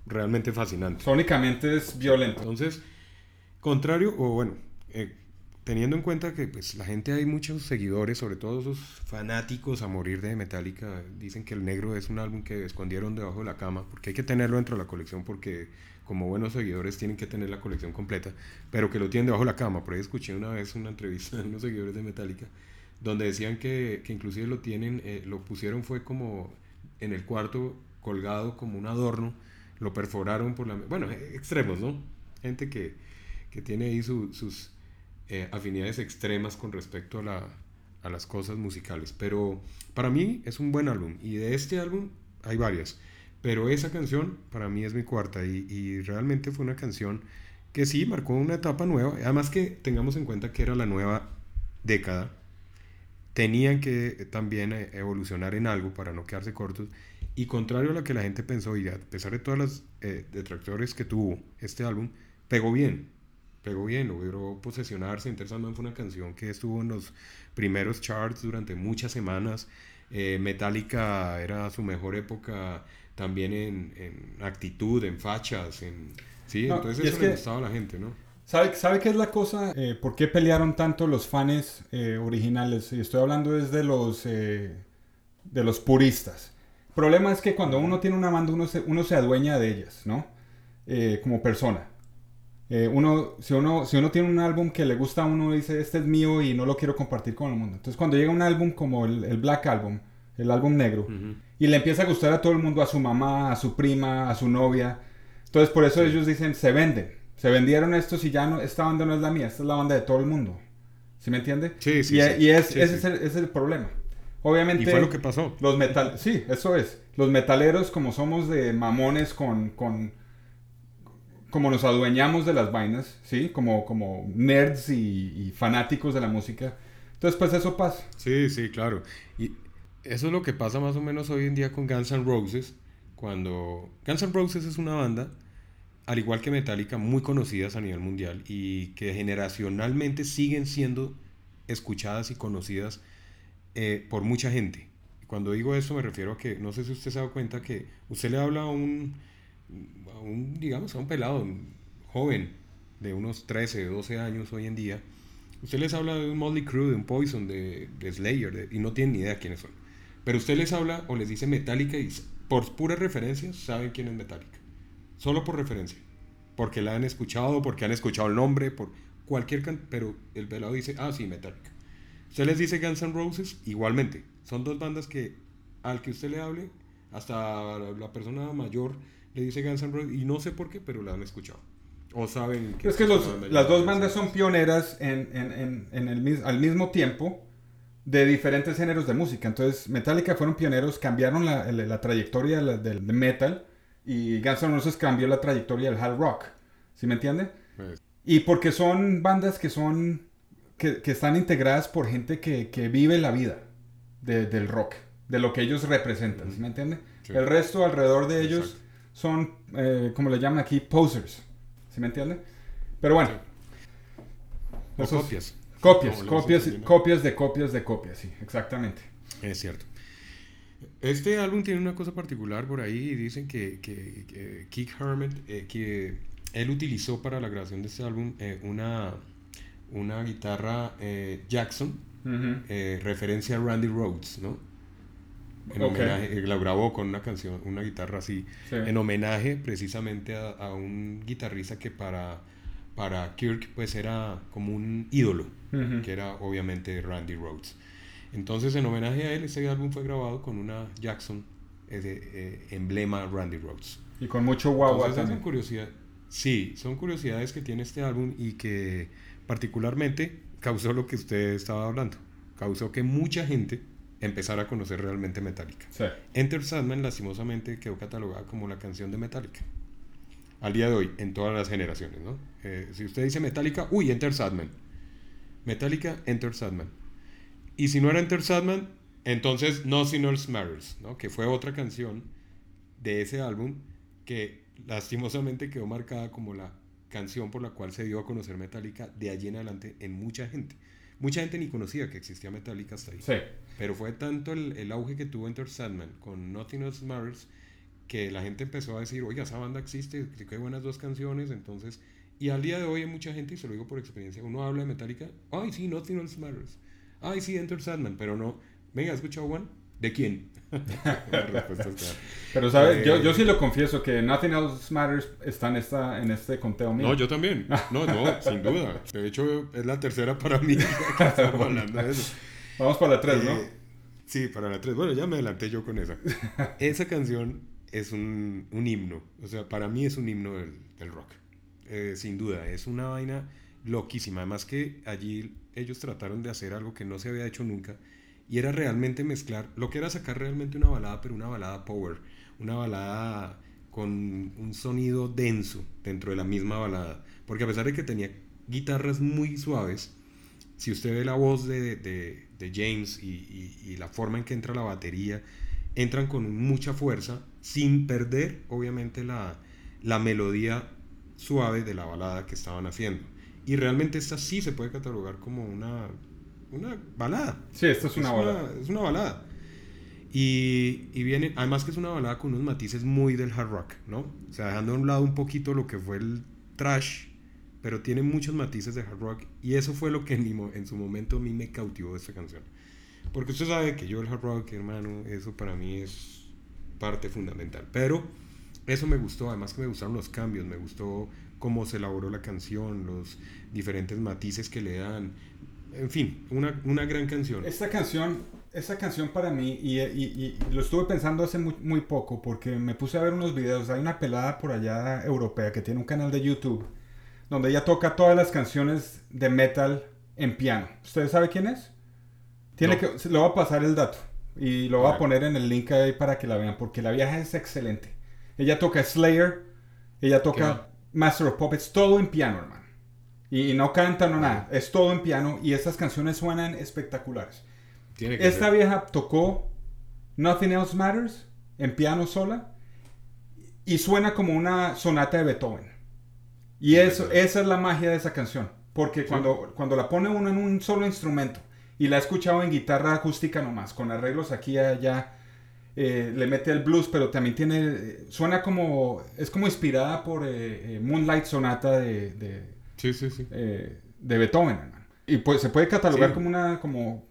Speaker 1: realmente fascinante.
Speaker 2: Sónicamente es violento.
Speaker 1: Entonces, contrario, o bueno, eh, teniendo en cuenta que pues la gente hay muchos seguidores, sobre todo esos fanáticos a morir de Metallica, dicen que el negro es un álbum que escondieron debajo de la cama, porque hay que tenerlo dentro de la colección, porque como buenos seguidores tienen que tener la colección completa, pero que lo tienen debajo de la cama. Por ahí escuché una vez una entrevista de unos seguidores de Metallica, donde decían que, que inclusive lo tienen, eh, lo pusieron fue como en el cuarto colgado como un adorno, lo perforaron por la... Bueno, eh, extremos, ¿no? Gente que, que tiene ahí su- sus eh, afinidades extremas con respecto a, la, a las cosas musicales. Pero para mí es un buen álbum. Y de este álbum hay varias. Pero esa canción para mí es mi cuarta. Y, y realmente fue una canción que sí marcó una etapa nueva. Además que tengamos en cuenta que era la nueva década. Tenían que también eh, evolucionar en algo para no quedarse cortos. Y contrario a lo que la gente pensó, y a pesar de todas las eh, detractores que tuvo este álbum, pegó bien. Pegó bien, logró posesionarse. Enter Sandman fue una canción que estuvo en los primeros charts durante muchas semanas. Eh, Metallica era su mejor época también en, en actitud, en fachas, en... Sí,
Speaker 2: No,
Speaker 1: entonces eso
Speaker 2: es
Speaker 1: le
Speaker 2: que-
Speaker 1: gustaba a la gente, ¿no?
Speaker 2: ¿Sabe, ¿Sabe qué es la cosa? Eh, ¿Por qué pelearon tanto los fans eh, originales? Y estoy hablando desde los, eh, de los puristas. El problema es que cuando uno tiene una banda, uno se, uno se adueña de ellas, ¿no? Eh, como persona. Uno, si, uno, si uno tiene un álbum que le gusta a uno, dice, este es mío y no lo quiero compartir con el mundo. Entonces cuando llega un álbum como el, el Black Album, el álbum negro, y le empieza a gustar a todo el mundo, a su mamá, a su prima, a su novia. Entonces por eso ellos dicen, se venden. Se vendieron estos y ya no, esta banda no es la mía, esta es la banda de todo el mundo. ¿Sí me entiende?
Speaker 1: Sí, sí,
Speaker 2: Y,
Speaker 1: sí.
Speaker 2: y es,
Speaker 1: Sí,
Speaker 2: ese,
Speaker 1: sí.
Speaker 2: Es, el, ese es el problema. Obviamente...
Speaker 1: Y fue lo que pasó.
Speaker 2: Los metal... Sí, eso es. Los metaleros, como somos de mamones con... con como nos adueñamos de las vainas, ¿sí? Como, como nerds y, y fanáticos de la música. Entonces, pues eso pasa.
Speaker 1: Sí, sí, claro. Y eso es lo que pasa más o menos hoy en día con Guns N' Roses. Cuando Guns N' Roses es una banda, al igual que Metallica, muy conocidas a nivel mundial y que generacionalmente siguen siendo escuchadas y conocidas eh, por mucha gente. Cuando digo eso me refiero a que, no sé si usted se ha dado cuenta que usted le habla a un, a un, digamos, a un pelado joven de unos 13, 12 años hoy en día, usted les habla de un Motley Crue, de un Poison, de, Slayer, y no tienen ni idea quiénes son. Pero usted les habla o les dice Metallica y por puras referencias saben quién es Metallica. Solo por referencia. Porque la han escuchado, porque han escuchado el nombre, por cualquier... pero el pelado dice, ah, sí, Metallica. Usted les dice Guns N' Roses, igualmente. Son dos bandas que al que usted le hable, hasta la persona mayor le dice Guns N' Roses y no sé por qué, pero la han escuchado. O saben
Speaker 2: que... Es que las dos bandas son pioneras en, en, en, el, al mismo tiempo de diferentes géneros de música. Entonces, Metallica fueron pioneros, cambiaron la, la, trayectoria del metal y Guns N' Roses cambió la trayectoria del hard rock. ¿Sí me entiende? Pues. Y porque son bandas que son que, que están integradas por gente que, que vive la vida del rock, de lo que ellos representan, ¿sí me entiende? El resto alrededor de ellos son, eh, como le llaman aquí, posers, ¿sí me entiende? Pero bueno.
Speaker 1: copias.
Speaker 2: Copias, copias, copias de copias de copias, sí, exactamente.
Speaker 1: Es cierto. Este álbum tiene una cosa particular por ahí, dicen que, que, Keith Hermit, eh, que él utilizó para la grabación de este álbum eh, una, una guitarra Jackson, referencia a Randy Rhodes, ¿no? en homenaje, eh, la grabó con una canción, una guitarra así, en homenaje precisamente a, un guitarrista que para, para Kirk pues era como un ídolo, que era obviamente Randy Rhodes. Entonces en homenaje a él, ese álbum fue grabado con una Jackson eh, eh, emblema Randy Rhodes.
Speaker 2: Y con mucho guagua
Speaker 1: también. curiosidad, sí, son curiosidades que tiene este álbum y que particularmente causó lo que usted estaba hablando. Causó que mucha gente empezar a conocer realmente Metallica. Enter Sandman lastimosamente quedó catalogada como la canción de Metallica. Al día de hoy, en todas las generaciones, ¿no? Eh, si usted dice Metallica, uy, Enter Sandman. Metallica, Enter Sandman. Y si no era Enter Sandman, entonces Nothing Else Matters, ¿no? Que fue otra canción de ese álbum que lastimosamente quedó marcada como la canción por la cual se dio a conocer Metallica de allí en adelante en mucha gente. Mucha gente ni conocía que existía Metallica hasta ahí.
Speaker 2: Sí.
Speaker 1: Pero fue tanto el, el, auge que tuvo Enter Sandman con Nothing Else Matters que la gente empezó a decir, oiga, esa banda existe, que hay buenas dos canciones, entonces... Y al día de hoy hay mucha gente, y se lo digo por experiencia, uno habla de Metallica, ay sí, Nothing Else Matters, ay sí, Enter Sandman, pero no, venga, ¿has escuchado One? ¿De quién?
Speaker 2: Pero, ¿sabes? yo, yo sí lo confieso que Nothing Else Matters está en, esta, en este conteo mío.
Speaker 1: No, yo también. No, no, sin duda. De hecho, es la tercera para mí.
Speaker 2: Vamos para la tres, ¿no? Eh,
Speaker 1: sí, para la tres. Bueno, ya me adelanté yo con esa. Esa canción es un, un himno. O sea, para mí es un himno del, del rock. Eh, sin duda. Es una vaina loquísima. Además que allí ellos trataron de hacer algo que no se había hecho nunca y era realmente mezclar, lo que era sacar realmente una balada, pero una balada power, una balada con un sonido denso dentro de la misma balada, porque a pesar de que tenía guitarras muy suaves, si usted ve la voz de, de, James y, y, la forma en que entra la batería, entran con mucha fuerza, sin perder obviamente la, la melodía suave de la balada que estaban haciendo. Y realmente esta sí se puede catalogar como una una balada.
Speaker 2: Sí, esta es una balada.
Speaker 1: es una balada. Y, y, viene, además que es una balada con unos matices muy del hard rock, ¿no? O sea, dejando a un lado un poquito lo que fue el trash, pero tiene muchos matices de hard rock. Y eso fue lo que en, en su momento a mí me cautivó de esta canción. Porque usted sabe que yo el hard rock, hermano, eso para mí es parte fundamental. Pero eso me gustó, además que me gustaron los cambios, me gustó cómo se elaboró la canción, los diferentes matices que le dan, en fin, una, una gran canción.
Speaker 2: Esta canción, esta canción para mí, y, y, lo estuve pensando hace muy, muy, poco, porque me puse a ver unos videos, hay una pelada por allá europea que tiene un canal de YouTube, donde ella toca todas las canciones de metal en piano. ¿Ustedes saben quién es? Tiene que, le voy a pasar el dato y lo voy a poner en el link ahí para que la vean, porque la vieja es excelente. Ella toca Slayer, ella toca Master of Puppets, todo en piano, hermano. Y, no cantan o nada, es todo en piano y estas canciones suenan espectaculares. Esta vieja tocó Nothing Else Matters en piano sola y suena como una sonata de Beethoven. Y eso, esa es la magia de esa canción, porque cuando, cuando la pone uno en un solo instrumento y la ha escuchado en guitarra acústica nomás, con arreglos aquí y allá, eh, le mete el blues, pero también tiene, suena como, es como inspirada por eh, eh, Moonlight Sonata de, de,
Speaker 1: Sí, sí, sí.
Speaker 2: eh, de Beethoven. hermano. Y pues se puede catalogar como una, como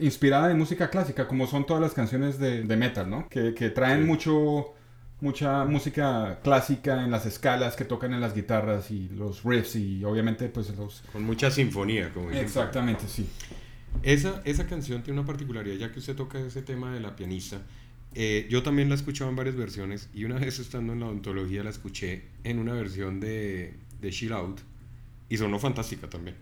Speaker 2: inspirada en música clásica, como son todas las canciones de, de metal, ¿no? Que, que traen mucho, mucha música clásica en las escalas que tocan en las guitarras y los riffs y obviamente pues los...
Speaker 1: Con mucha sinfonía, como dicen.
Speaker 2: Exactamente, sí.
Speaker 1: Esa, esa canción tiene una particularidad, ya que usted toca ese tema de la pianista. Eh, yo también la he escuchado en varias versiones y una vez estando en la odontología la escuché en una versión de, de Chill Out y sonó fantástica también.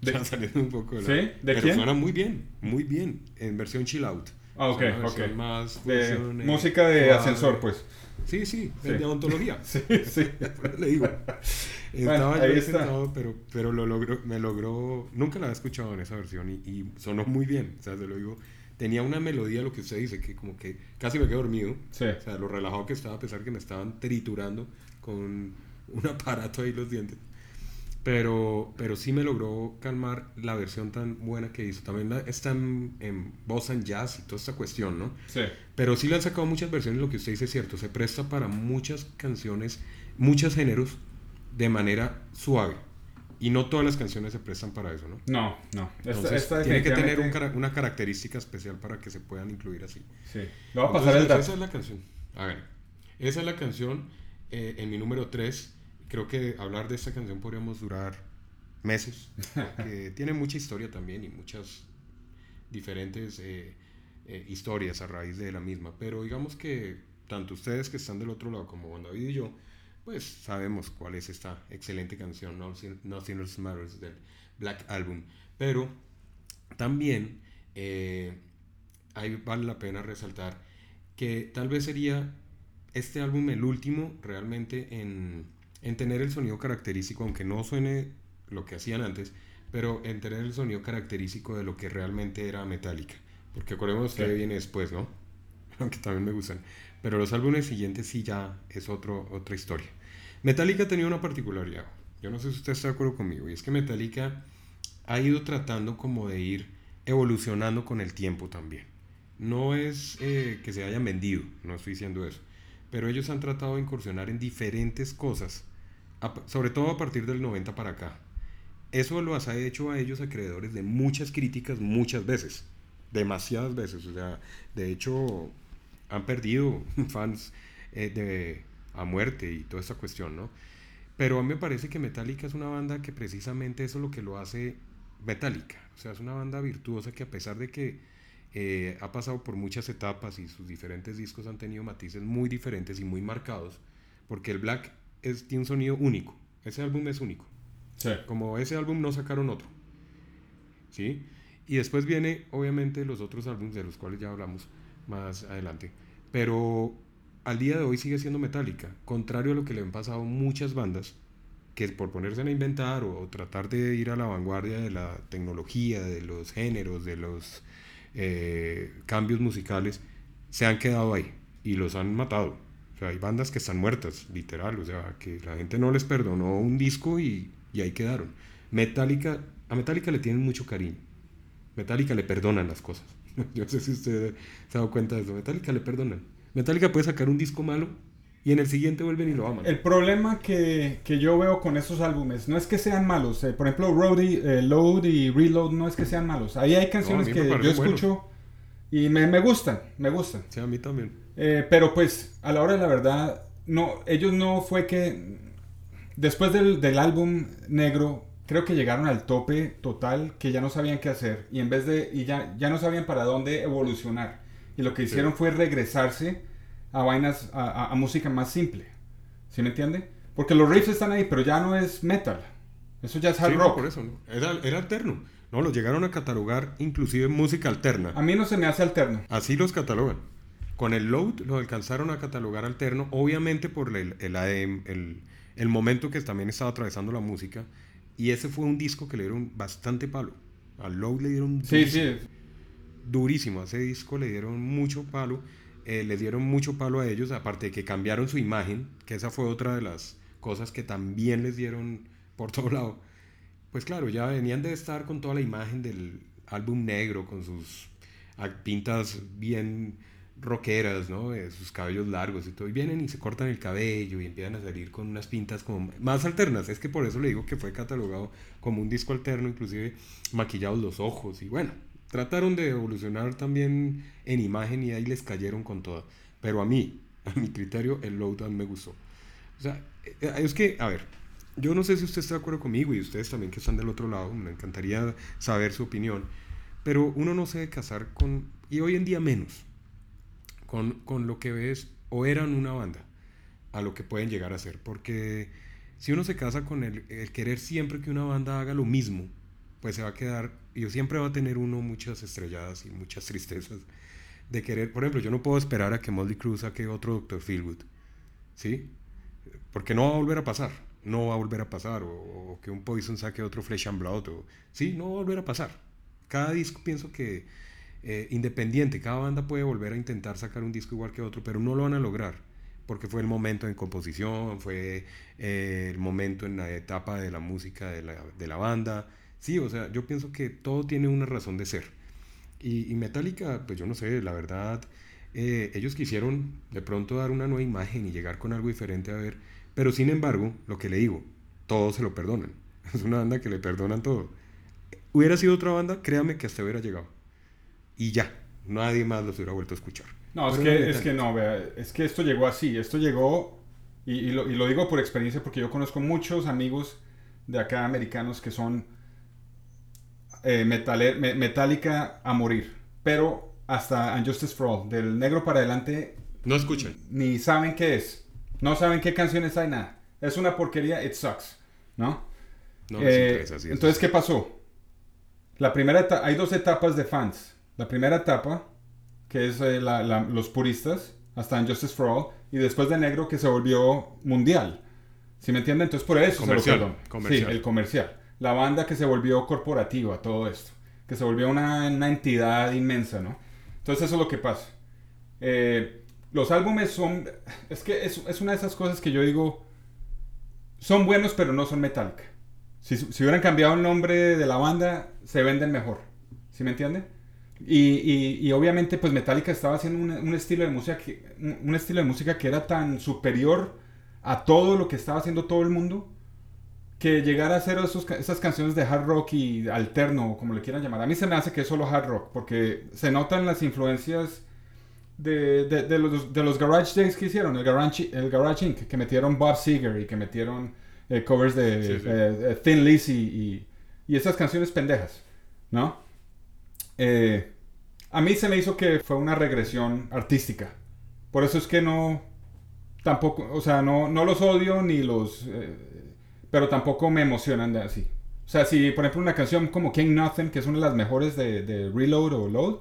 Speaker 2: De-
Speaker 1: Ya saliendo un poco de la-
Speaker 2: ¿Sí? ¿De
Speaker 1: Pero
Speaker 2: quién?
Speaker 1: suena muy bien, muy bien, en versión Chill Out.
Speaker 2: Ah, ok,
Speaker 1: O sea,
Speaker 2: ok.
Speaker 1: Más
Speaker 2: De música de ascensor, pues.
Speaker 1: Sí, sí,
Speaker 2: Sí.
Speaker 1: de odontología.
Speaker 2: Sí, sí.
Speaker 1: le digo. Estaba
Speaker 2: ahí
Speaker 1: yo
Speaker 2: está.
Speaker 1: sentado, pero, pero lo logró, me logró, nunca la había escuchado en esa versión y, y sonó muy bien, o sea, se lo digo, tenía una melodía, lo que usted dice, que como que casi me quedé dormido,
Speaker 2: Sí.
Speaker 1: o sea, lo relajado que estaba a pesar que me estaban triturando con un aparato ahí los dientes. Pero, pero sí me logró calmar la versión tan buena que hizo. También la- está en, en bossa and jazz y toda esta cuestión, ¿no?
Speaker 2: Sí.
Speaker 1: Pero sí le han sacado muchas versiones, lo que usted dice es cierto, se presta para muchas canciones, muchos géneros de manera suave. Y no todas las canciones se prestan para eso, ¿no?
Speaker 2: No, no.
Speaker 1: Entonces,
Speaker 2: esta
Speaker 1: tiene que tener un una característica especial para que se puedan incluir así.
Speaker 2: Sí. Le voy a pasar el
Speaker 1: Entonces,
Speaker 2: dato.
Speaker 1: Esa es la canción. A ver, esa es la canción eh, en mi número 3. Creo que hablar de esta canción podríamos durar meses. porque tiene mucha historia también y muchas diferentes eh, eh, historias a raíz de la misma. Pero digamos que tanto ustedes que están del otro lado como Juan David y yo, pues sabemos cuál es esta excelente canción, Nothing, Else Matters del Black Album. Pero también eh, ahí vale la pena resaltar que tal vez sería este álbum el último realmente en, en tener el sonido característico, aunque no suene lo que hacían antes, pero en tener el sonido característico de lo que realmente era Metallica. Porque acordemos que
Speaker 2: Sí.
Speaker 1: viene después, ¿no? Aunque también me gustan. Pero los álbumes siguientes sí ya es otro, otra historia. Metallica tenía una particularidad. Yo no sé si usted está de acuerdo conmigo. Y es que Metallica ha ido tratando como de ir evolucionando con el tiempo también. No es eh, que se hayan vendido, no estoy diciendo eso. Pero ellos han tratado de incursionar en diferentes cosas, sobre todo a partir del 90 para acá. Eso los ha hecho a ellos acreedores de muchas críticas muchas veces, demasiadas veces. O sea, de hecho, han perdido fans eh, de, a muerte y toda esta cuestión, ¿no? Pero a mí me parece que Metallica es una banda que precisamente eso es lo que lo hace Metallica. O sea, es una banda virtuosa que a pesar de que eh, ha pasado por muchas etapas y sus diferentes discos han tenido matices muy diferentes y muy marcados, porque el Black es, tiene un sonido único. Ese álbum es único.
Speaker 2: Sí.
Speaker 1: Como ese álbum no sacaron otro. ¿Sí? Y después viene, obviamente, los otros álbumes de los cuales ya hablamos más adelante. Pero al día de hoy sigue siendo Metallica. Contrario a lo que le han pasado muchas bandas que por ponerse a inventar o, tratar de ir a la vanguardia de la tecnología, de los géneros, de los eh, cambios musicales, se han quedado ahí y los han matado. O sea, hay bandas que están muertas, literal. O sea, que la gente no les perdonó un disco y, y ahí quedaron. Metallica, a Metallica le tienen mucho cariño. Metallica le perdonan las cosas. Yo no sé si usted se ha dado cuenta de eso. Metallica le perdonan. Metallica puede sacar un disco malo y en el siguiente vuelven y lo aman.
Speaker 2: El problema que, que yo veo con estos álbumes no es que sean malos. eh, por ejemplo, Road y, eh, Load y Reload no es que sean malos. Ahí hay canciones que yo escucho y me, me gustan, me gustan.
Speaker 1: Sí, a mí también.
Speaker 2: Eh, pero pues, a la hora de la verdad, no, ellos no fue que... Después del, del álbum negro, creo que llegaron al tope total, que ya no sabían qué hacer. Y en vez de... Y ya, ya no sabían para dónde evolucionar. Y lo que hicieron fue regresarse a vainas, a, a- a música más simple. ¿Sí me entiende? Porque los riffs están ahí, pero ya no es metal. Eso ya es hard
Speaker 1: Sí, no,
Speaker 2: rock.
Speaker 1: por eso, ¿no? Era, era alterno. No, los llegaron a catalogar inclusive música alterna.
Speaker 2: A mí no se me hace alterno.
Speaker 1: Así los catalogan. Con el load los alcanzaron a catalogar alterno, obviamente por el, el, ADM, el, el momento que también estaba atravesando la música. Y ese fue un disco que le dieron bastante palo. Al load le dieron
Speaker 2: Sí, sí.
Speaker 1: Durísimo. Ese disco le dieron mucho palo. eh, le dieron mucho palo a ellos, aparte de que cambiaron su imagen, que esa fue otra de las cosas que también les dieron por todo lado. Pues claro, ya venían de estar con toda la imagen del álbum negro, con sus pintas bien rockeras, ¿no? Eh, sus cabellos largos y todo. Y vienen y se cortan el cabello y empiezan a salir con unas pintas como más alternas. Es que por eso le digo que fue catalogado como un disco alterno, inclusive maquillados los ojos. Y bueno, trataron de evolucionar también en imagen y ahí les cayeron con todo. Pero a mí, a mi criterio, el Lowdown me gustó. O sea, eh, es que, a ver, yo no sé si usted está de acuerdo conmigo y ustedes también que están del otro lado, me encantaría saber su opinión. Pero uno no se debe casar con, y hoy en día menos, con, con lo que ves o eran una banda, a lo que pueden llegar a ser. Porque si uno se casa con el, el, querer siempre que una banda haga lo mismo, pues se va a quedar, y siempre va a tener uno muchas estrelladas y muchas tristezas de querer, por ejemplo, yo no puedo esperar a que Molly Cruz saque otro Dr. Feelgood, ¿sí? Porque no va a volver a pasar, no va a volver a pasar, o, o que un Poison saque otro Flesh and Blood, o, sí, no va a volver a pasar cada disco pienso que eh, independiente, cada banda puede volver a intentar sacar un disco igual que otro, pero no lo van a lograr, porque fue el momento en composición, fue eh, el momento en la etapa de la música de la, de la, banda. Sí, o sea, yo pienso que todo tiene una razón de ser. Y, y Metallica, pues yo no sé, la verdad, eh, ellos quisieron de pronto dar una nueva imagen y llegar con algo diferente a ver, pero sin embargo, lo que le digo, todos se lo perdonan. Es una banda que le perdonan todo hubiera sido otra banda, créame que hasta hubiera llegado. Y ya, nadie más los hubiera vuelto a escuchar.
Speaker 2: No, es que, es que no, vea, es que esto llegó así, esto llegó, y, y, lo, y, lo, digo por experiencia porque yo conozco muchos amigos de acá americanos que son eh, me, a morir, pero hasta Unjustice for All, del negro para adelante.
Speaker 1: No escuchan.
Speaker 2: Ni saben qué es, no saben qué canciones hay, nada. Es una porquería, it sucks, ¿no?
Speaker 1: no
Speaker 2: eh, entonces, ¿qué pasó? La primera etapa, hay dos etapas de fans. La primera etapa, que es eh, la, la, los puristas, hasta Justice for All, y después de Negro, que se volvió mundial. ¿Sí me entienden? Entonces por eso
Speaker 1: comercial,
Speaker 2: se lo
Speaker 1: comercial.
Speaker 2: Sí, el comercial. La banda que se volvió corporativa, todo esto. Que se volvió una, una entidad inmensa, ¿no? Entonces eso es lo que pasa. Eh, los álbumes son... Es que es, es, una de esas cosas que yo digo... Son buenos, pero no son Metallica. Si, si, hubieran cambiado el nombre de la banda, se venden mejor. ¿Sí me entiende? Y, y, obviamente, pues Metallica estaba haciendo un, un, estilo de música un estilo de música que era tan superior a todo lo que estaba haciendo todo el mundo que llegar a hacer esos, esas canciones de hard rock y alterno, como le quieran llamar. A mí se me hace que es solo hard rock, porque se notan las influencias de, de, de los, de los Garage Days que hicieron, el Garage, el Garage Inc., que metieron Bob Seger y que metieron eh, covers de sí, sí. Eh, Thin Lizzy y, y, esas canciones pendejas, ¿no? Eh, a mí se me hizo que fue una regresión artística. Por eso es que no, tampoco, o sea, no, no los odio ni los, pero tampoco me emocionan de así. O sea, si por ejemplo una canción como King Nothing, que es una de las mejores de, de Reload o Load,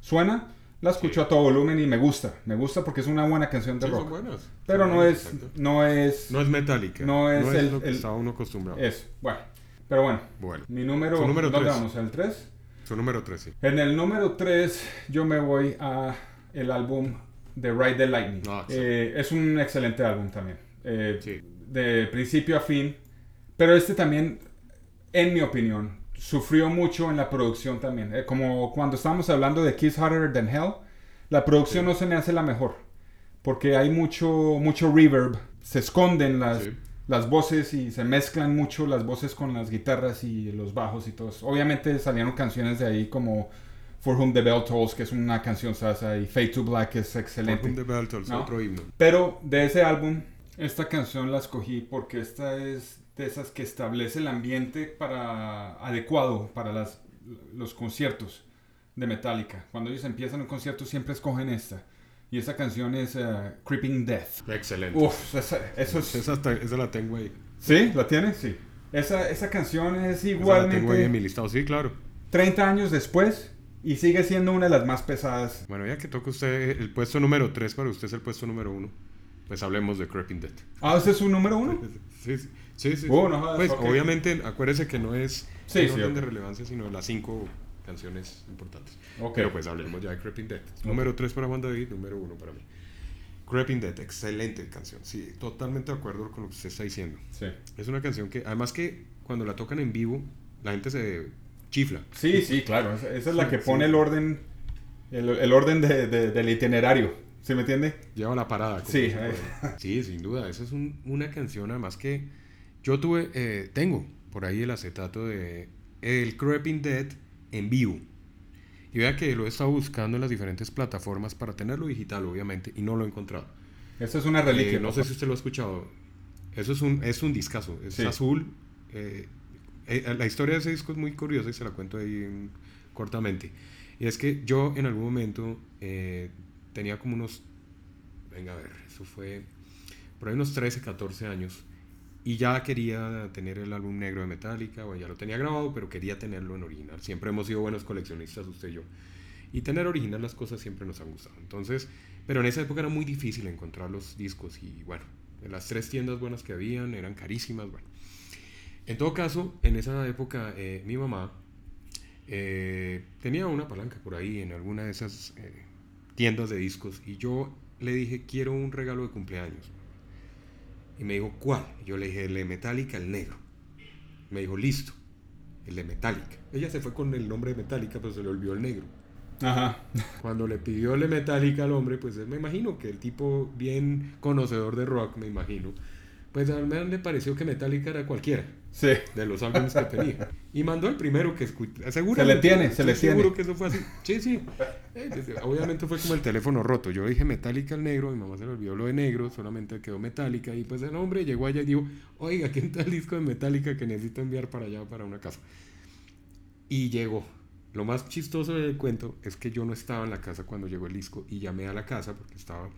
Speaker 2: suena, la escucho sí. a todo volumen y me gusta. Me gusta porque es una buena canción de
Speaker 1: sí,
Speaker 2: rock.
Speaker 1: Son buenas.
Speaker 2: Pero
Speaker 1: son
Speaker 2: no,
Speaker 1: buenas,
Speaker 2: es,
Speaker 1: exacto.
Speaker 2: no es.
Speaker 1: No es metálica.
Speaker 2: No es, el,
Speaker 1: lo que
Speaker 2: el-
Speaker 1: estaba uno acostumbrado.
Speaker 2: Eso. Bueno. Pero bueno.
Speaker 1: Bueno,
Speaker 2: Mi número.
Speaker 1: Su número
Speaker 2: ¿Dónde
Speaker 1: tres.
Speaker 2: vamos? ¿El 3?
Speaker 1: su número 13.
Speaker 2: En el número 3 yo me voy a el álbum de Ride the Lightning.
Speaker 1: Ah, sí.
Speaker 2: Eh, es un excelente álbum también. Eh,
Speaker 1: Sí.
Speaker 2: De principio a fin. Pero este también, en mi opinión, sufrió mucho en la producción también. Eh, como cuando estábamos hablando de Kiss Harder Than Hell, la producción
Speaker 1: Sí.
Speaker 2: no se me hace la mejor. Porque hay mucho, mucho reverb. Se esconden las,
Speaker 1: Sí.
Speaker 2: las voces y se mezclan mucho las voces con las guitarras y los bajos y todo eso. Obviamente salieron canciones de ahí como For Whom the Bell Tolls, que es una canción sasa, y Fade to Black, que es excelente.
Speaker 1: Welcome the Beltals,
Speaker 2: ¿No?
Speaker 1: otro himno.
Speaker 2: Pero de ese álbum, esta canción la escogí porque esta es de esas que establece el ambiente para adecuado para las, los conciertos de Metallica. Cuando ellos empiezan un concierto siempre escogen esta. Y esa canción es eh, Creeping Death.
Speaker 1: Excelente.
Speaker 2: Uf, esa, eso es...
Speaker 1: Esa, está- esa la tengo ahí.
Speaker 2: ¿Sí? ¿La tienes? Sí. Esa, esa canción es
Speaker 1: Esa la tengo ahí en
Speaker 2: igualmente
Speaker 1: mi listado. Sí, claro.
Speaker 2: 30 años después y sigue siendo una de las más pesadas.
Speaker 1: Bueno, ya que toca usted el puesto número 3, para usted es el puesto número 1, pues hablemos de Creeping Dead.
Speaker 2: Ah, ¿ese es su número uno?
Speaker 1: Sí, sí, sí. sí,
Speaker 2: Oh, no
Speaker 1: pues obviamente, acuérdese que no es
Speaker 2: Sí, sí,
Speaker 1: orden de relevancia, sino las cinco canciones importantes. Pero pues hablemos ya de Creeping Dead. Número 3 para Juan David, número 1 para mí. Creeping Dead, excelente canción. Sí, totalmente de acuerdo con lo que usted está diciendo.
Speaker 2: Sí.
Speaker 1: Es una canción que, además que cuando la tocan en vivo, la gente se chifla.
Speaker 2: Sí, sí, claro. Esa, esa es la que pone el orden El, el orden de, de- del itinerario, ¿sí me entiende?
Speaker 1: Lleva la parada.
Speaker 2: Sí, eh.
Speaker 1: sí, sin duda. Esa es un- una canción, además que yo tuve, eh, tengo por ahí el acetato de El Creeping Dead en vivo. Y vea que lo he estado buscando en las diferentes plataformas para tenerlo digital, obviamente, y no lo he encontrado.
Speaker 2: Esa es una reliquia.
Speaker 1: Eh, no sé si usted lo ha escuchado. Eso es un, es un discazo. Es
Speaker 2: Sí.
Speaker 1: azul. eh, la historia de ese disco es muy curiosa y se la cuento ahí cortamente. Y es que yo en algún momento eh, tenía como unos. Venga a ver, eso fue. Por ahí unos 13, 14 años. Y ya quería tener el álbum negro de Metallica. Bueno, ya lo tenía grabado, pero quería tenerlo en original. Siempre hemos sido buenos coleccionistas, usted y yo. Y tener original las cosas siempre nos han gustado. Entonces, pero en esa época era muy difícil encontrar los discos y bueno, en las tres tiendas buenas que habían eran carísimas. Bueno, en todo caso, en esa época eh, mi mamá eh, tenía una palanca por ahí en alguna de esas eh, tiendas de discos y yo le dije quiero un regalo de cumpleaños. Y me dijo, ¿cuál? Yo le dije, el de Metallica, el negro. Me dijo, listo, el de Metallica. Ella se fue con el nombre de Metallica, pero se le olvidó el negro.
Speaker 2: Ajá.
Speaker 1: Cuando le pidió el de Metallica al hombre, pues me imagino que el tipo bien conocedor de rock, me imagino, pues al menos le pareció que Metallica era cualquiera
Speaker 2: Sí.
Speaker 1: de los álbumes que tenía. Y mandó el primero que escuché.
Speaker 2: Se le tiene, se le
Speaker 1: Seguro
Speaker 2: tiene.
Speaker 1: que eso fue así. Sí, sí. Eh, Obviamente fue como el teléfono roto. Yo dije Metallica el negro, mi mamá se le olvidó lo de negro, solamente quedó Metallica. Y pues el hombre llegó allá y dijo, oiga, ¿quién está el disco de Metallica que necesito enviar para allá, para una casa? Y llegó. Lo más chistoso del cuento es que yo no estaba en la casa cuando llegó el disco y llamé a la casa porque estaba...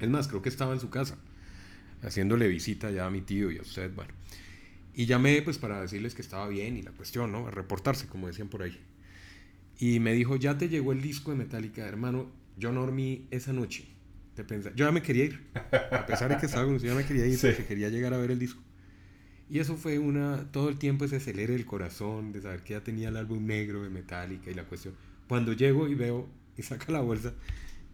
Speaker 1: Es más, creo que estaba en su casa, haciéndole visita ya a mi tío y a usted, bueno. Y llamé pues para decirles que estaba bien y la cuestión, ¿no? A reportarse, como decían por ahí. Y me dijo, ya te llegó el disco de Metallica, hermano, yo no dormí esa noche. De pensar, yo ya me quería ir, a pesar de que estaba con usted, ya me quería ir
Speaker 2: Sí.
Speaker 1: porque quería llegar a ver el disco. Y eso fue una, todo el tiempo ese acelere el corazón de saber que ya tenía el álbum negro de Metallica y la cuestión. Cuando llego y veo y saca la bolsa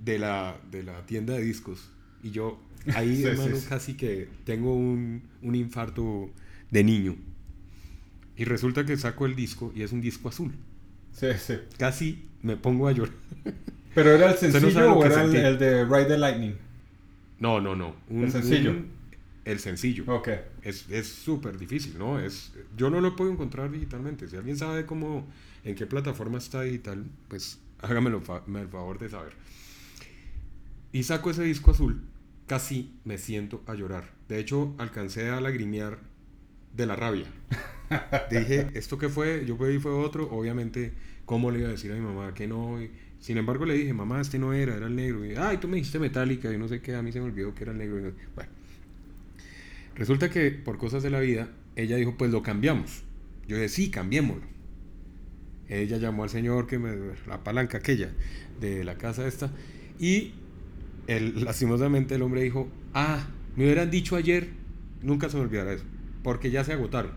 Speaker 1: de la, de la tienda de discos y yo ahí,
Speaker 2: Sí,
Speaker 1: hermano,
Speaker 2: sí.
Speaker 1: casi que tengo un, un infarto de niño. Y resulta que saco el disco y es un disco azul.
Speaker 2: Sí, sí.
Speaker 1: Casi me pongo a llorar.
Speaker 2: ¿Pero era el
Speaker 1: no
Speaker 2: sencillo o
Speaker 1: que
Speaker 2: era el, de Ride the Lightning?
Speaker 1: No, no, no. Un-
Speaker 2: El sencillo.
Speaker 1: un- el sencillo.
Speaker 2: Ok.
Speaker 1: Es es súper difícil, ¿no? Es, yo no lo puedo encontrar digitalmente. Si alguien sabe cómo, en qué plataforma está digital, pues hágamelo fa- el favor de saber. Y saco ese disco azul, casi me siento a llorar. De hecho, alcancé a lagrimear de la rabia. Dije, ¿esto qué fue? Yo pedí fue otro. Obviamente, ¿cómo le iba a decir a mi mamá que no? Sin embargo, le dije, mamá, este no era, era el negro. Y, ay, tú me dijiste metálica y no sé qué, a mí se me olvidó que era el negro. Bueno, resulta que por cosas de la vida, ella dijo, pues lo cambiamos. Yo dije, sí, cambiémoslo. Ella llamó al señor que me, la palanca aquella de la casa esta y el, lastimosamente el hombre dijo, ah, me hubieran dicho ayer, nunca se me olvidará eso, porque ya se agotaron.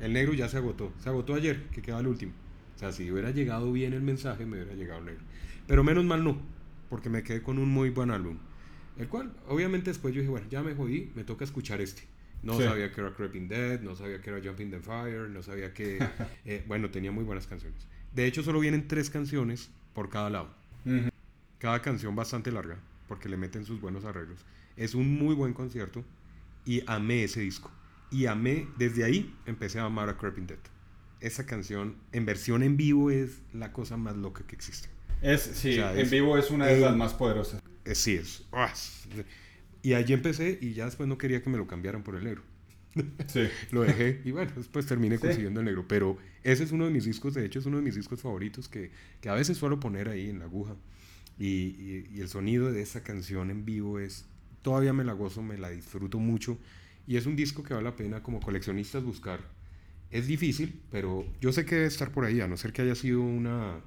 Speaker 1: El negro ya se agotó, se agotó ayer, que queda el último. O sea, si hubiera llegado bien el mensaje, me hubiera llegado el negro. Pero menos mal no, porque me quedé con un muy buen álbum. El cual, obviamente después yo dije, bueno, ya me jodí, me toca escuchar este. No
Speaker 2: Sí.
Speaker 1: sabía que era Creeping Dead, no sabía que era Jumping the Fire, no sabía que... eh, bueno, tenía muy buenas canciones. De hecho, solo vienen tres canciones por cada lado. Cada canción bastante larga, porque le meten sus buenos arreglos. Es un muy buen concierto y amé ese disco. Y amé, desde ahí empecé a amar a Creeping Dead. Esa canción en versión en vivo es la cosa más loca que existe.
Speaker 2: Es, sí,
Speaker 1: O sea,
Speaker 2: en
Speaker 1: es-
Speaker 2: vivo es una de las más poderosas.
Speaker 1: Eh, sí, es. ah, es- Y allí empecé y ya después no quería que me lo cambiaran por el negro.
Speaker 2: Sí.
Speaker 1: Lo dejé y bueno, después terminé
Speaker 2: Sí.
Speaker 1: consiguiendo el negro. Pero ese es uno de mis discos, de hecho es uno de mis discos favoritos que, que a veces suelo poner ahí en la aguja. Y, y- y el sonido de esa canción en vivo es, todavía me la gozo, me la disfruto mucho. Y es un disco que vale la pena como coleccionistas buscar. Es difícil, pero yo sé que debe estar por ahí, a no ser que haya sido una...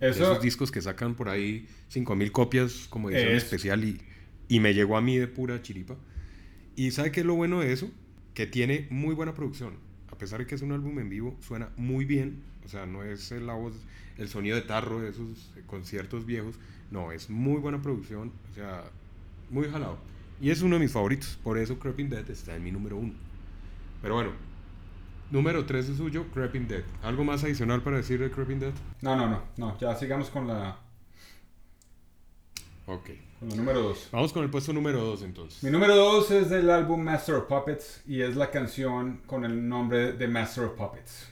Speaker 1: de
Speaker 2: Eso,
Speaker 1: esos discos que sacan por ahí 5000 copias como edición
Speaker 2: Es-
Speaker 1: especial y, y me llegó a mí de pura chiripa. Y ¿sabe qué es lo bueno de eso? Que tiene muy buena producción. A pesar de que es un álbum en vivo, suena muy bien. O sea, no es la voz, el sonido de tarro de esos conciertos viejos. No, es muy buena producción. O sea, muy jalado. Y es uno de mis favoritos. Por eso Creeping Dead está en mi número uno. Pero bueno, número 3 es suyo, Creeping Dead. ¿Algo más adicional para decir de Creeping Dead?
Speaker 2: no, no, no, no, ya sigamos con la,
Speaker 1: Ok.
Speaker 2: Con la número 2.
Speaker 1: Vamos con el puesto número 2 entonces.
Speaker 2: Mi número 2 es del álbum Master of Puppets y es la canción con el nombre de Master of Puppets.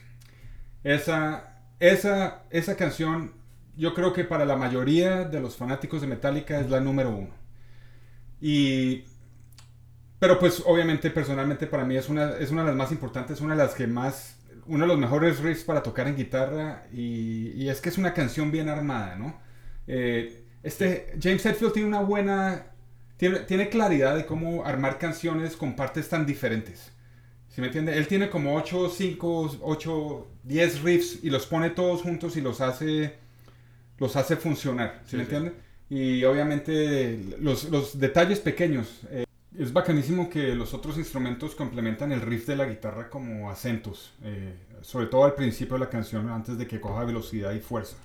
Speaker 2: Esa, esa, esa canción yo creo que para la mayoría de los fanáticos de Metallica es la número 1. Y pero pues obviamente personalmente para mí es una, es una de las más importantes, una de las que más, uno de los mejores riffs para tocar en guitarra y, y es que es una canción bien armada, ¿no? Eh, este, James Hetfield tiene una buena, tiene, tiene, claridad de cómo armar canciones con partes tan diferentes. ¿Sí me entiende? Él tiene como 8, 5, 8, 10 riffs y los pone todos juntos y los hace, los hace funcionar. ¿Sí, sí me entiende? Y obviamente los, los detalles pequeños. Eh, es bacanísimo que los otros instrumentos complementan el riff de la guitarra como acentos, eh, sobre todo al principio de la canción, antes de que coja velocidad y fuerza.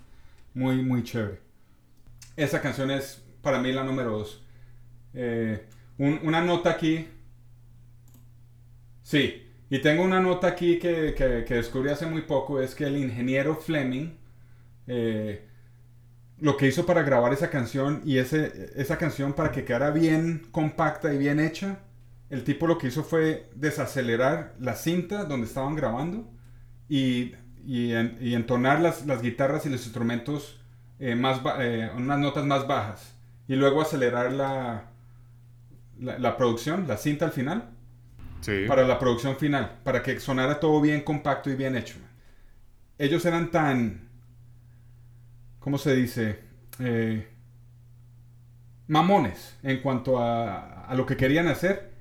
Speaker 2: Muy, muy chévere. Esa canción es para mí la número dos. Eh, un, una nota aquí. Sí, y tengo una nota aquí que, que, que, descubrí hace muy poco, es que el ingeniero Fleming, eh, lo que hizo para grabar esa canción y ese, esa canción para que quedara bien compacta y bien hecha, el tipo lo que hizo fue desacelerar la cinta donde estaban grabando y, y, en, y entonar las, las, guitarras y los instrumentos eh, más eh, unas notas más bajas y luego acelerar la, la, la, producción, la cinta al final,
Speaker 1: sí.
Speaker 2: para la producción final, para que sonara todo bien compacto y bien hecho. Ellos eran tan ¿cómo se dice? Eh, mamones en cuanto a, a, lo que querían hacer,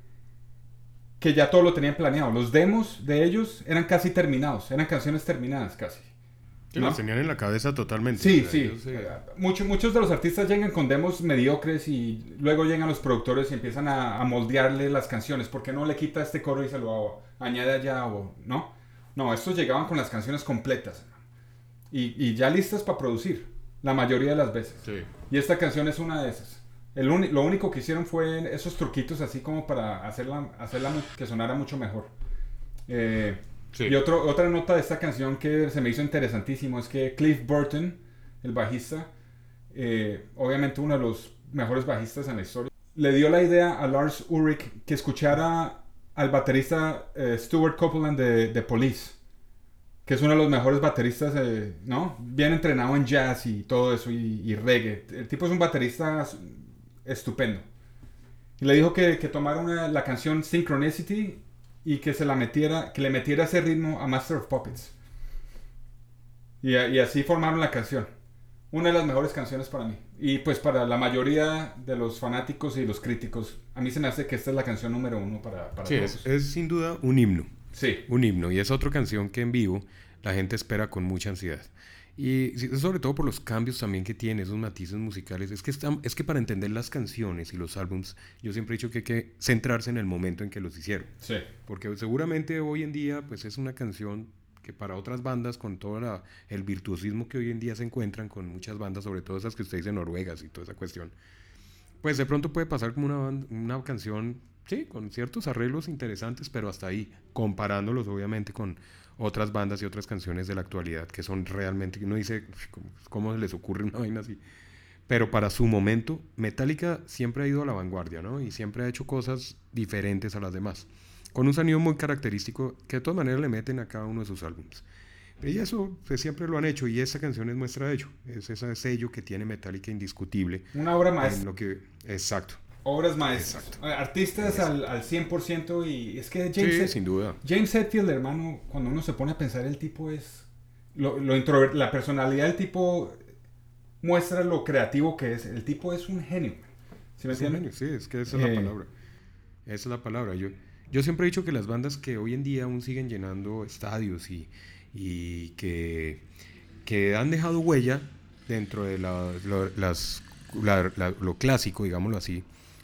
Speaker 2: que ya todo lo tenían planeado. Los demos de ellos eran casi terminados, eran canciones terminadas casi.
Speaker 1: Que ¿no? las tenían en la cabeza totalmente.
Speaker 2: Sí, o sea, sí. Ellos, eh... Mucho, muchos de los artistas llegan con demos mediocres y luego llegan los productores y empiezan a, a moldearle las canciones. ¿Por qué no le quita este coro y se lo añade allá? O, ¿No? No, estos llegaban con las canciones completas. Y, y ya listas para producir. La mayoría de las veces.
Speaker 1: Sí.
Speaker 2: Y esta canción es una de esas. El lo único que hicieron fue esos truquitos así como para hacerla, hacerla que sonara mucho mejor. Eh, sí. Y otro, otra nota de esta canción que se me hizo interesantísimo es que Cliff Burton, el bajista, eh, obviamente uno de los mejores bajistas en la historia, le dio la idea a Lars Ulrich que escuchara al baterista eh, Stuart Copeland de, de Police que es uno de los mejores bateristas, eh, ¿no? Bien entrenado en jazz y todo eso, y, y, reggae. El tipo es un baterista estupendo. Y le dijo que, que tomara una, la canción Synchronicity y que se la metiera, que le metiera ese ritmo a Master of Puppets. Y, y así formaron la canción. Una de las mejores canciones para mí. Y pues para la mayoría de los fanáticos y los críticos, a mí se me hace que esta es la canción número uno para, para
Speaker 1: sí,
Speaker 2: todos.
Speaker 1: Es, es sin duda un himno.
Speaker 2: Sí.
Speaker 1: Un himno. Y es otra canción que en vivo la gente espera con mucha ansiedad. Y sobre todo por los cambios también que tiene, esos matices musicales. Es que, está, es que para entender las canciones y los álbums, yo siempre he dicho que hay que centrarse en el momento en que los hicieron.
Speaker 2: Sí.
Speaker 1: Porque seguramente hoy en día, pues es una canción que para otras bandas, con todo el virtuosismo que hoy en día se encuentran con muchas bandas, sobre todo esas que usted dice noruegas y toda esa cuestión, pues de pronto puede pasar como una, una canción, sí, con ciertos arreglos interesantes, pero hasta ahí, comparándolos obviamente con otras bandas y otras canciones de la actualidad que son realmente, uno dice, ¿cómo les ocurre una vaina así? Pero para su momento, Metallica siempre ha ido a la vanguardia, ¿no? Y siempre ha hecho cosas diferentes a las demás, con un sonido muy característico que de todas maneras le meten a cada uno de sus álbumes. Y eso pues, siempre lo han hecho y esa canción es muestra de ello. Es ese sello que tiene Metallica indiscutible.
Speaker 2: Una obra maestra.
Speaker 1: En lo que, exacto.
Speaker 2: Obras maestras. Exacto. Artistas al, al 100% y es que James,
Speaker 1: sí, sin duda.
Speaker 2: James Hetfield, hermano, cuando uno se pone a pensar, el tipo es... Lo, lo introvert, la personalidad del tipo muestra lo creativo que es. El tipo es un genio. ¿Sí me entiendes?
Speaker 1: Sí, es que esa es eh, la palabra. Esa es la palabra. Yo, yo siempre he dicho que las bandas que hoy en día aún siguen llenando estadios y, y que, que han dejado huella dentro de la, lo, las, la, la, lo clásico, digámoslo así,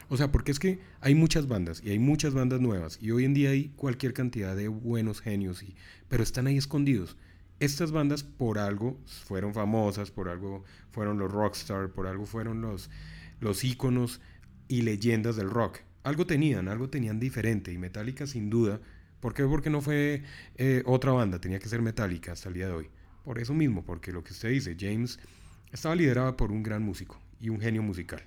Speaker 1: o sea, porque es que hay muchas bandas y hay muchas bandas nuevas y hoy en día hay cualquier cantidad de buenos genios, y, pero están ahí escondidos. Estas bandas por algo fueron famosas, por algo fueron los rockstar, por algo fueron los, los íconos y leyendas del rock. Algo tenían, algo tenían diferente y Metallica sin duda. ¿Por qué? Porque no fue eh, otra banda, tenía que ser Metallica hasta el día de hoy. Por eso mismo, porque lo que usted dice, James estaba liderado por un gran músico y un genio musical.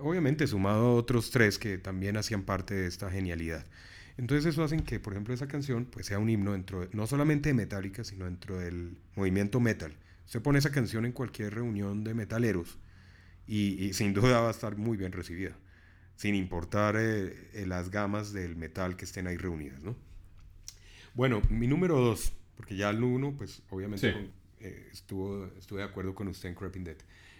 Speaker 1: Obviamente sumado a otros tres que también hacían parte de esta genialidad. Entonces eso hace que, por ejemplo, esa canción pues, sea un himno dentro, no solamente de Metallica, sino dentro del movimiento metal. Se pone esa canción en cualquier reunión de metaleros y, sin duda va a estar muy bien recibida, sin importar eh, eh, las gamas del metal que estén ahí reunidas, ¿no? Bueno, mi número dos, porque ya el uno, pues obviamente eh, estuvo, estuve de acuerdo con usted en Creeping Dead.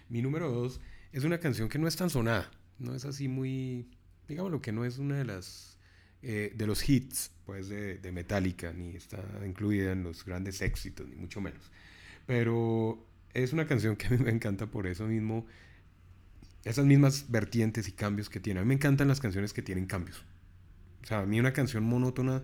Speaker 1: Mi número dos es una canción que no es tan sonada, no es así muy, digamos lo que no es una de las, de los hits, pues, de, de Metallica, ni está incluida en los grandes éxitos, ni mucho menos. Pero es una canción que a mí me encanta por eso mismo, esas mismas vertientes y cambios que tiene. A mí me encantan las canciones que tienen cambios. O sea, a mí una canción monótona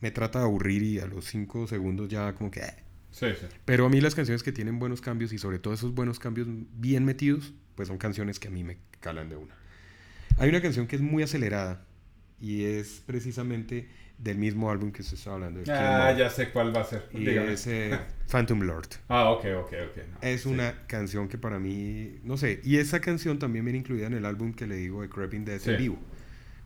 Speaker 1: me trata de aburrir y a los cinco segundos ya como que... Eh.
Speaker 2: Sí, sí.
Speaker 1: Pero a mí las canciones que tienen buenos cambios y sobre todo esos buenos cambios bien metidos, pues son canciones que a mí me calan de una. Hay una canción que es muy acelerada y es precisamente del mismo álbum que se está hablando.
Speaker 2: De ah, ya sé cuál va a ser.
Speaker 1: Y es eh, Phantom Lord.
Speaker 2: Ah, ok, ok, ok.
Speaker 1: es una canción que para mí, no sé, y esa canción también viene incluida en el álbum que le digo de Creeping Death en vivo.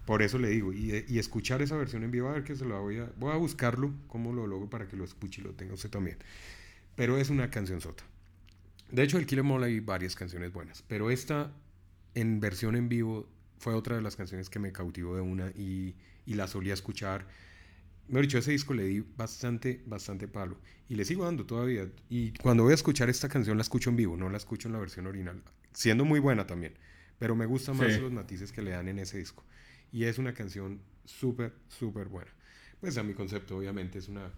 Speaker 1: Por eso le digo, y, y, escuchar esa versión en vivo, a ver que se la voy a, voy a buscarlo, cómo lo logro para que lo escuche y lo tenga usted también. Pero es una canción sota. De hecho, el Killer Mall hay varias canciones buenas, pero esta en versión en vivo fue otra de las canciones que me cautivó de una y, y la solía escuchar. Me dicho, ese disco le di bastante, bastante palo. Y le sigo dando todavía. Y cuando voy a escuchar esta canción la escucho en vivo, no la escucho en la versión original. Siendo muy buena también. Pero me gustan más los matices que le dan en ese disco. Y es una canción súper, súper buena. Pues a mi concepto, obviamente, es una,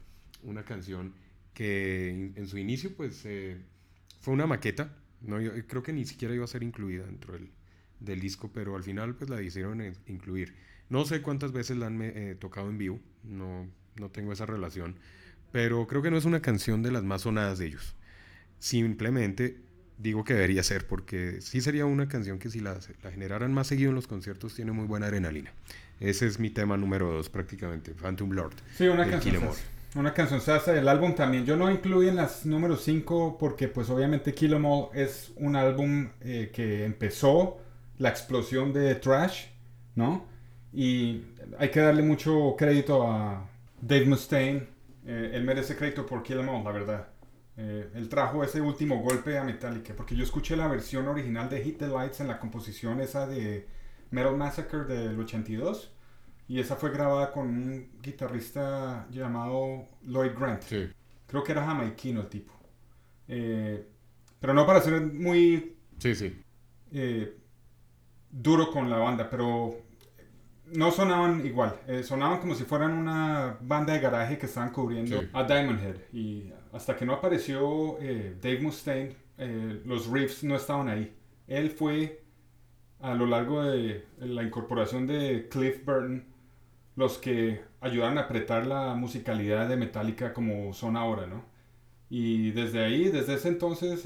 Speaker 1: una canción que en, su inicio, pues, eh, fue una maqueta. No, yo creo que ni siquiera iba a ser incluida dentro del, del disco, pero al final, pues, la hicieron incluir. No sé cuántas veces la han eh, tocado en vivo, no, no tengo esa relación, pero creo que no es una canción de las más sonadas de ellos. Simplemente digo que debería ser, porque sí sería una canción que si la, la generaran más seguido en los conciertos tiene muy buena adrenalina. Ese es mi tema número dos prácticamente, Phantom Lord.
Speaker 2: Sí, una canción. Una canción sasa del álbum también. Yo no incluí en las número 5 porque pues obviamente Kill Em es un álbum eh, que empezó la explosión de Trash, ¿no? Y hay que darle mucho crédito a Dave Mustaine. Eh, él merece crédito por Kill Em la verdad. Eh, él trajo ese último golpe a Metallica. Porque yo escuché la versión original de Hit the Lights en la composición esa de Metal Massacre del 82. Y esa fue grabada con un guitarrista llamado Lloyd Grant. Creo que era jamaiquino el tipo. Eh, pero no para ser muy
Speaker 1: sí, sí.
Speaker 2: duro con la banda, pero no sonaban igual, eh, sonaban como si fueran una banda de garaje que estaban cubriendo a Diamond Head. Y hasta que no apareció eh, Dave Mustaine, eh, los riffs no estaban ahí. Él fue a lo largo de la incorporación de Cliff Burton los que ayudaron a apretar la musicalidad de Metallica como son ahora, ¿no? Y desde ahí, desde ese entonces,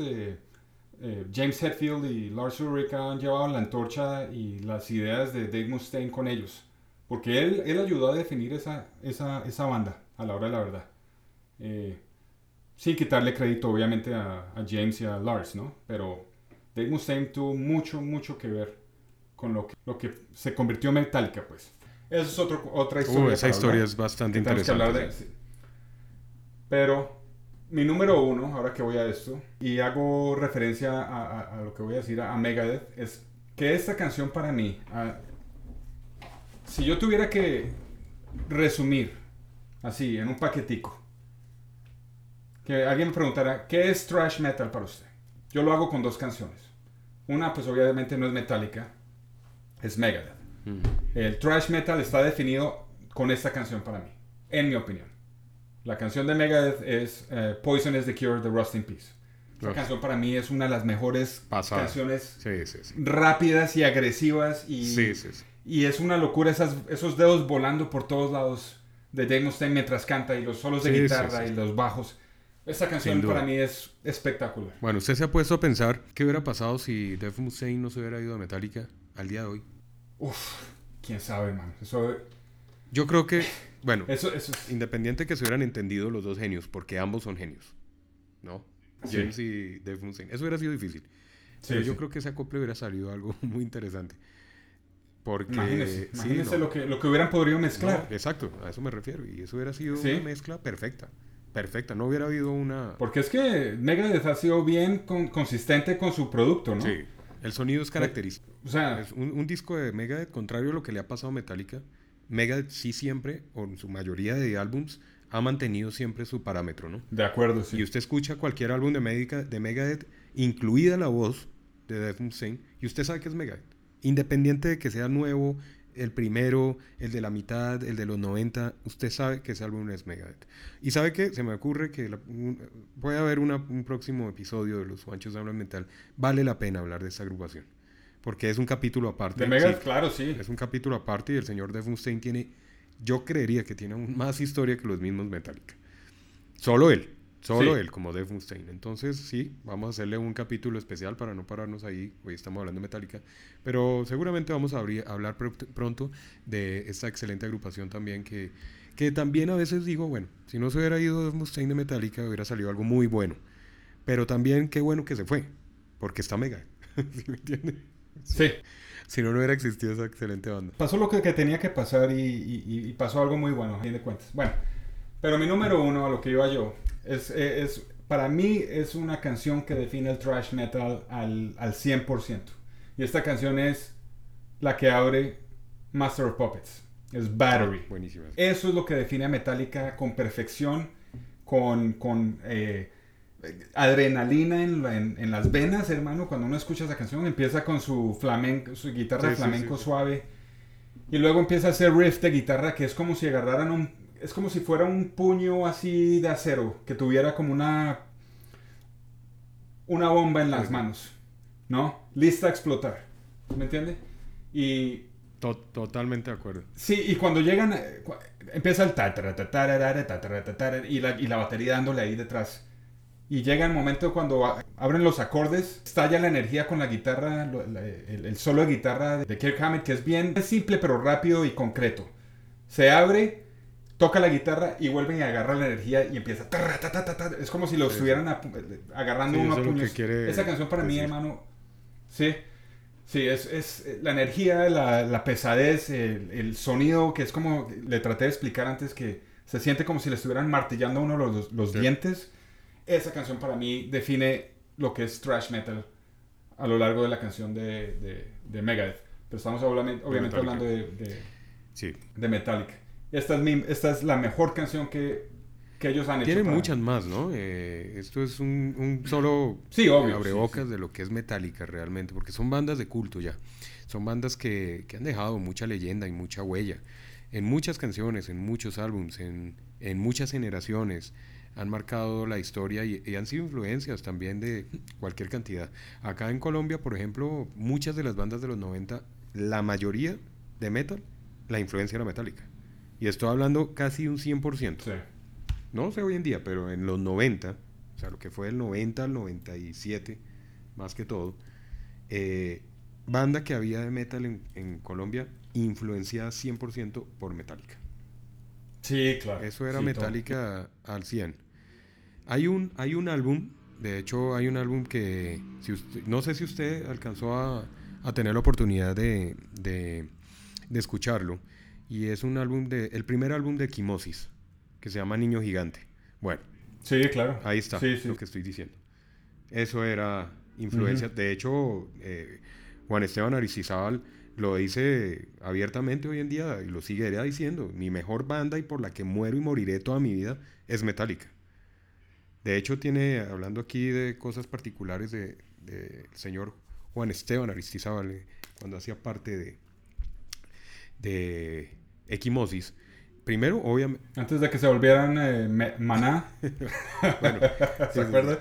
Speaker 2: James Hetfield y Lars Ulrich han llevado la antorcha y las ideas de Dave Mustaine con ellos. Porque él, él ayudó a definir esa, esa, esa banda a la hora de la verdad. Eh, sin quitarle crédito obviamente a, a, James y a Lars, ¿no? Pero Dave Mustaine tuvo mucho, mucho que ver con lo que, lo que se convirtió en Metallica, pues. Esa es otro, otra historia.
Speaker 1: Uh, esa historia es bastante interesante.
Speaker 2: Pero mi número uno, ahora que voy a esto, y hago referencia a, a, lo que voy a decir a, Megadeth, es que esta canción para mí, si yo tuviera que resumir así, en un paquetico, que alguien me preguntara, ¿qué es thrash metal para usted? Yo lo hago con dos canciones. Una, pues obviamente no es metálica, es Megadeth. Mm. El thrash metal está definido con esta canción para mí, en mi opinión. La canción de Megadeth es eh, Poison is the Cure de Rust in Peace. Esa canción para mí es una de las mejores canciones rápidas y agresivas y, y es una locura esas, esos dedos volando por todos lados de Dave Mustaine mientras canta y los solos de guitarra y los bajos. Esta canción para mí es espectacular.
Speaker 1: Bueno, usted se ha puesto a pensar qué hubiera pasado si Dave Mustaine no se hubiera ido a Metallica al día de hoy.
Speaker 2: Uf, quién sabe, man. Eso...
Speaker 1: Yo creo que bueno, eso, eso independiente que se hubieran entendido los dos genios, porque ambos son genios, ¿no? James y Dave Mustaine. Eso hubiera sido difícil. Pero yo creo que ese acople hubiera salido algo muy interesante. Porque,
Speaker 2: imagínese, imagínese lo, que, lo que hubieran podido mezclar.
Speaker 1: exacto, a eso me refiero. Y eso hubiera sido una mezcla perfecta. Perfecta, no hubiera habido una...
Speaker 2: Porque es que Megadeth ha sido bien consistente con su producto, ¿no? Sí,
Speaker 1: el sonido es característico. O sea... Es un, un, disco de Megadeth, contrario a lo que le ha pasado a Metallica, Megadeth sí siempre, o en su mayoría de álbums, ha mantenido siempre su parámetro, ¿no?
Speaker 2: De acuerdo, sí.
Speaker 1: Y usted escucha cualquier álbum de, de Megadeth, incluida la voz de Dave Mustaine, y usted sabe que es Megadeth. Independiente de que sea nuevo, el primero, el de la mitad, el de los 90, usted sabe que ese álbum es Megadeth. Y sabe que se me ocurre que puede haber un próximo episodio de Los Juanchos Hablan Mental. Vale la pena hablar de esta agrupación. Porque es un capítulo aparte.
Speaker 2: De Megadeth, claro, sí.
Speaker 1: Es un capítulo aparte y el señor Dave Mustaine tiene, yo creería que tiene más historia que los mismos Metallica. Solo él. Solo él, como Dave Mustaine. Entonces, sí, vamos a hacerle un capítulo especial para no pararnos ahí. Hoy estamos hablando de Metallica. Pero seguramente vamos a hablar pronto de esta excelente agrupación también que, que también a veces digo, bueno, si no se hubiera ido Dave Mustaine de Metallica, hubiera salido algo muy bueno. Pero también qué bueno que se fue, porque está mega. ¿Sí me entiende?
Speaker 2: Sí.
Speaker 1: Si no, no hubiera existido esa excelente banda.
Speaker 2: Pasó lo que, tenía que pasar y, y, pasó algo muy bueno, a fin de cuentas. Bueno, pero mi número uno, a lo que iba yo, es, es, para mí es una canción que define el thrash metal al, al 100%. Y esta canción es la que abre Master of Puppets. Es Battery.
Speaker 1: Buenísima.
Speaker 2: Eso es lo que define a Metallica con perfección, con, con eh, adrenalina en, en, las venas, hermano. Cuando uno escucha esa canción, empieza con su, flamenco, su guitarra flamenco suave. Y luego empieza a hacer riff de guitarra que es como si agarraran un, es como si fuera un puño así de acero, que tuviera como una, una bomba en las manos, ¿no? Lista a explotar, ¿me entiende? Y...
Speaker 1: totalmente de acuerdo.
Speaker 2: Sí, y cuando llegan, empieza el y la, y la batería dándole ahí detrás. Y llega el momento cuando abren los acordes, estalla la energía con la guitarra, el, solo de guitarra de Kirk Hammett, que es bien simple pero rápido y concreto. Se abre toca la guitarra y vuelven y agarran la energía y empieza. es como si lo estuvieran agarrando uno a puños. Esa canción para mí, hermano, sí. Sí, es, es la energía, la, la pesadez, el, el, sonido, que es como le traté de explicar antes, que se siente como si le estuvieran martillando a uno los, los dientes. Esa canción para mí define lo que es thrash metal a lo largo de la canción de, de, de Megadeth. Pero estamos obviamente, hablando de, de,
Speaker 1: sí.
Speaker 2: de Metallica. Esta es, esta es la mejor canción que, que ellos han hecho.
Speaker 1: Tienen muchas más, ¿no? Eh, esto es un, un solo
Speaker 2: sí, obvio,
Speaker 1: abrebocas de lo que es Metallica realmente, porque son bandas de culto ya. Son bandas que, que han dejado mucha leyenda y mucha huella. En muchas canciones, en muchos álbums, en, en muchas generaciones han marcado la historia y, y, han sido influencias también de cualquier cantidad. Acá en Colombia, por ejemplo, muchas de las bandas de los 90, la mayoría de metal, la influencia era metálica. Y estoy hablando casi un 100%. Sí. No sé hoy en día, pero en los 90, o sea, lo que fue del 90 al 97, más que todo, eh, banda que había de metal en, en Colombia influenciada 100% por Metallica.
Speaker 2: Sí, claro.
Speaker 1: Eso era Metallica al 100. Hay un, hay un álbum, de hecho hay un álbum que, si no sé si usted alcanzó a, a tener la oportunidad de, de, de escucharlo, y es un álbum de el primer álbum de Quimosis que se llama Niño Gigante. Bueno,
Speaker 2: sí, claro.
Speaker 1: Ahí está lo que estoy diciendo. Eso era influencia. De hecho, eh, Juan Esteban Aristizábal lo dice abiertamente hoy en día y lo seguirá diciendo. Mi mejor banda y por la que muero y moriré toda mi vida es Metallica. De hecho, tiene, hablando aquí de cosas particulares del de, señor Juan Esteban Aristizábal, eh, cuando hacía parte de, de equimosis. Primero, obviamente.
Speaker 2: Antes de que se volvieran eh, maná. bueno, ¿se acuerda?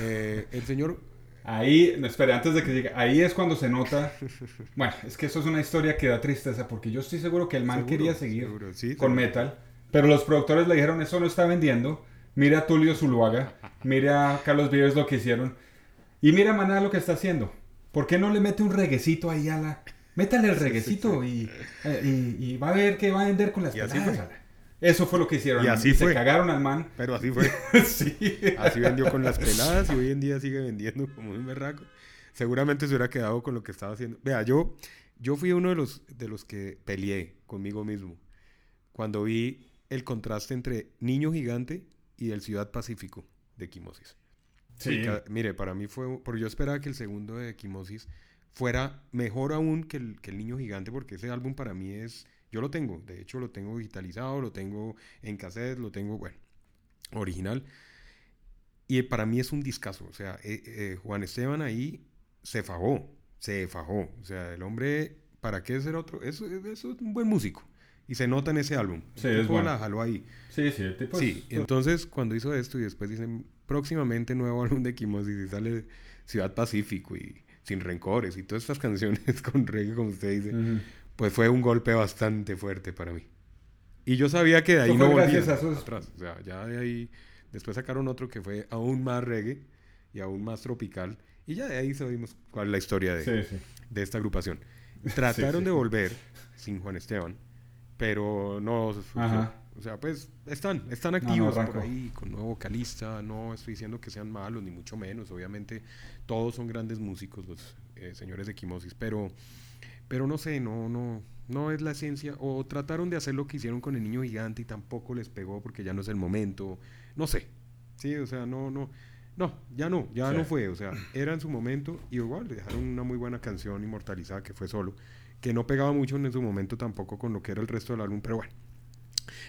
Speaker 1: Eh, el señor.
Speaker 2: Ahí, no, espere, antes de que llegue, ahí es cuando se nota. Bueno, es que eso es una historia que da tristeza, porque yo estoy seguro que el man quería seguir con metal, pero los productores le dijeron: Eso no está vendiendo. Mira a Tulio Zuluaga, mira a Carlos Vives lo que hicieron, y mira a Maná lo que está haciendo. ¿Por qué no le mete un reguecito ahí a la, métale el reguecito eh, Y, y, va a ver qué va a vender con las peladas. Eso fue lo que hicieron.
Speaker 1: Y así fue.
Speaker 2: Se cagaron al man.
Speaker 1: Pero así fue. sí. Así vendió con las peladas y hoy en día sigue vendiendo como un berraco. seguramente se hubiera quedado con lo que estaba haciendo. Vea, yo, yo fui uno de los, de los que peleé conmigo mismo cuando vi el contraste entre Niño Gigante y el Ciudad Pacífico de Equimosis. Sí. mire, para mí fue, porque yo esperaba que el segundo de Equimosis fuera mejor aún que el, que el Niño Gigante, porque ese álbum para mí es, yo lo tengo, de hecho lo tengo digitalizado, lo tengo en cassette, lo tengo, bueno, original. Y para mí es un discazo, o sea, eh, eh, Juan Esteban ahí se fajó, se fajó, o sea, el hombre, ¿para qué ser otro? Eso, es un buen músico. Y se nota en ese álbum.
Speaker 2: Sí, es bueno.
Speaker 1: la jaló ahí.
Speaker 2: Sí, sí, el tipo
Speaker 1: Sí, entonces cuando hizo esto y después dicen próximamente nuevo álbum de Kimosis y sale Ciudad Pacífico y Sin Rencores y todas estas canciones con reggae, como usted dice, pues fue un golpe bastante fuerte para mí. Y yo sabía que de ahí no volvía atrás. O sea, ya de ahí... Después sacaron otro que fue aún más reggae y aún más tropical. Y ya de ahí sabemos cuál es la historia de, de esta agrupación. Trataron de volver sin Juan Esteban, pero no. O sea, pues están, están activos por ahí con nuevo vocalista. No estoy diciendo que sean malos, ni mucho menos. Obviamente, todos son grandes músicos, los eh, señores de Quimosis, pero, pero no sé, no, no, no es la esencia. O trataron de hacer lo que hicieron con el niño gigante y tampoco les pegó porque ya no es el momento. No sé. Sí, o sea, no, no. No, ya no, ya no fue. O sea, era en su momento y igual le dejaron una muy buena canción inmortalizada que fue solo, que no pegaba mucho en su momento tampoco con lo que era el resto del álbum, pero bueno.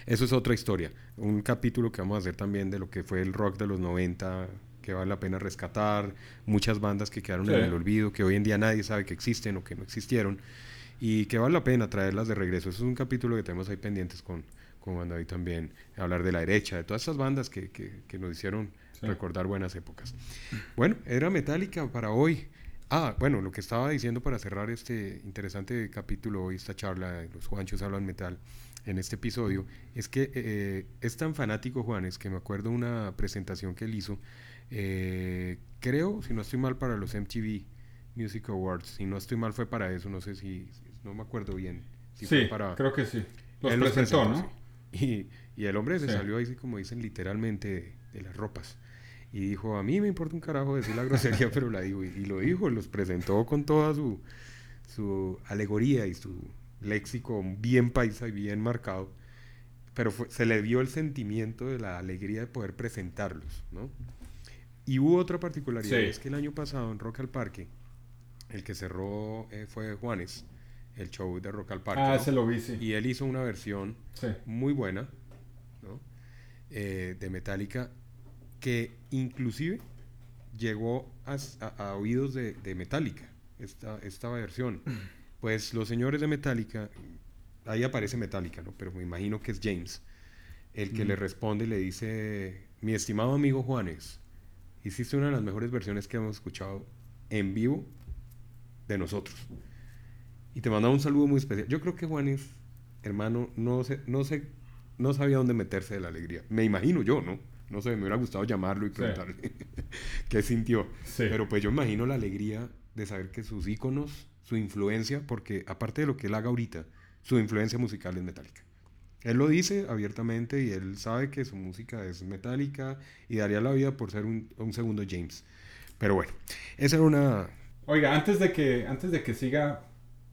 Speaker 1: Eso es otra historia. Un capítulo que vamos a hacer también de lo que fue el rock de los 90, que vale la pena rescatar. Muchas bandas que quedaron en el olvido, que hoy en día nadie sabe que existen o que no existieron. Y que vale la pena traerlas de regreso. Eso es un capítulo que tenemos ahí pendientes con, con ahí también. Hablar de la derecha, de todas esas bandas que, que, nos hicieron recordar buenas épocas. Bueno, era Metallica para hoy. Ah, bueno, lo que estaba diciendo para cerrar este interesante capítulo hoy, esta charla los Juanchos hablan metal en este episodio, es que eh, es tan fanático Juanes que me acuerdo una presentación que él hizo, eh, creo, si no estoy mal, para los MTV Music Awards, si no estoy mal fue para eso, no sé si, no me acuerdo bien.
Speaker 2: Si sí, para, creo que sí. Los presentó, ¿no?
Speaker 1: Y, y, el hombre se salió ahí, como dicen, literalmente de las ropas. Y dijo, a mí me importa un carajo decir la grosería, pero la digo. Y, lo dijo, los presentó con toda su, su alegoría y su léxico bien paisa y bien marcado. Pero se le dio el sentimiento de la alegría de poder presentarlos, ¿no? Y hubo otra particularidad, es que el año pasado en Rock al Parque, el que cerró eh, fue Juanes, el show de Rock al Parque.
Speaker 2: Ah, se lo vi, sí.
Speaker 1: Y él hizo una versión muy buena, ¿no? Eh, de Metallica que inclusive llegó a, oídos de, Metallica, esta, esta versión. Pues los señores de Metallica, ahí aparece Metallica, ¿no? Pero me imagino que es James, el que le responde y le dice, mi estimado amigo Juanes, hiciste una de las mejores versiones que hemos escuchado en vivo de nosotros. Y te manda un saludo muy especial. Yo creo que Juanes, hermano, no sé, no sé, no sabía dónde meterse de la alegría. Me imagino yo, ¿no? No sé, me hubiera gustado llamarlo y preguntarle qué sintió. Pero pues yo imagino la alegría de saber que sus íconos, su influencia, porque aparte de lo que él haga ahorita, su influencia musical es metálica. Él lo dice abiertamente y él sabe que su música es metálica y daría la vida por ser un, segundo James. Pero bueno, esa era una...
Speaker 2: Oiga, antes de que, antes de que siga,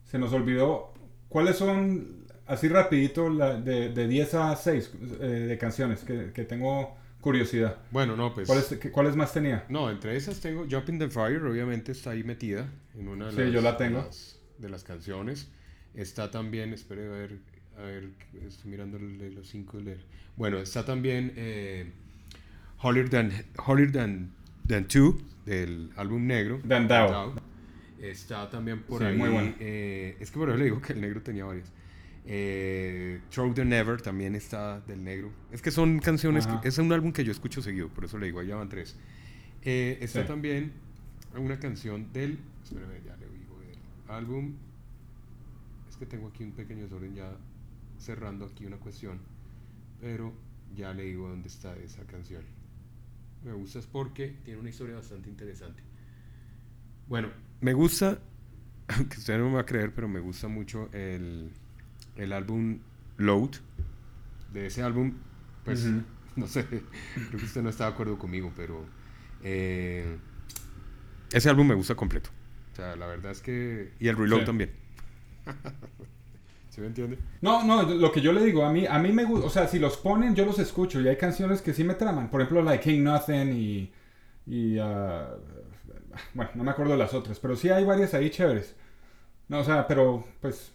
Speaker 2: se nos olvidó, ¿cuáles son, así rapidito, de, de 10 a 6 eh, de canciones que, que tengo curiosidad.
Speaker 1: Bueno, no, pues.
Speaker 2: ¿Cuáles, más tenía?
Speaker 1: No, entre esas tengo Jump in the Fire, obviamente está ahí metida en una de,
Speaker 2: las, yo la tengo.
Speaker 1: De, las, canciones. Está también, espere a ver, a ver, estoy mirando los cinco. Bueno, está también eh, Holier Than, Than, Than Two, del álbum negro.
Speaker 2: Than Thou.
Speaker 1: Está también por ahí. Muy bueno. Eh, es que por eso le digo que el negro tenía varias. Eh, Throw the Never también está del negro. Es que son canciones, es un álbum que yo escucho seguido, por eso le digo, allá van tres. Eh, está también una canción del, espérame, ya le digo, el álbum, es que tengo aquí un pequeño desorden ya cerrando aquí una cuestión, pero ya le digo dónde está esa canción. Me gusta es porque tiene una historia bastante interesante. Bueno, me gusta, aunque usted no me va a creer, pero me gusta mucho el el álbum Load. De ese álbum, pues, no sé, creo que usted no está de acuerdo conmigo, pero eh, ese álbum me gusta completo. O sea, la verdad es que... Y el Reload
Speaker 2: Sí.
Speaker 1: también. ¿Sí me entiende?
Speaker 2: No, no, lo que yo le digo, a mí, a mí me gusta, o sea, si los ponen, yo los escucho y hay canciones que sí me traman. Por ejemplo, la de King Nothing y, y ah, bueno, no me acuerdo de las otras, pero sí hay varias ahí chéveres. No, o sea, pero pues,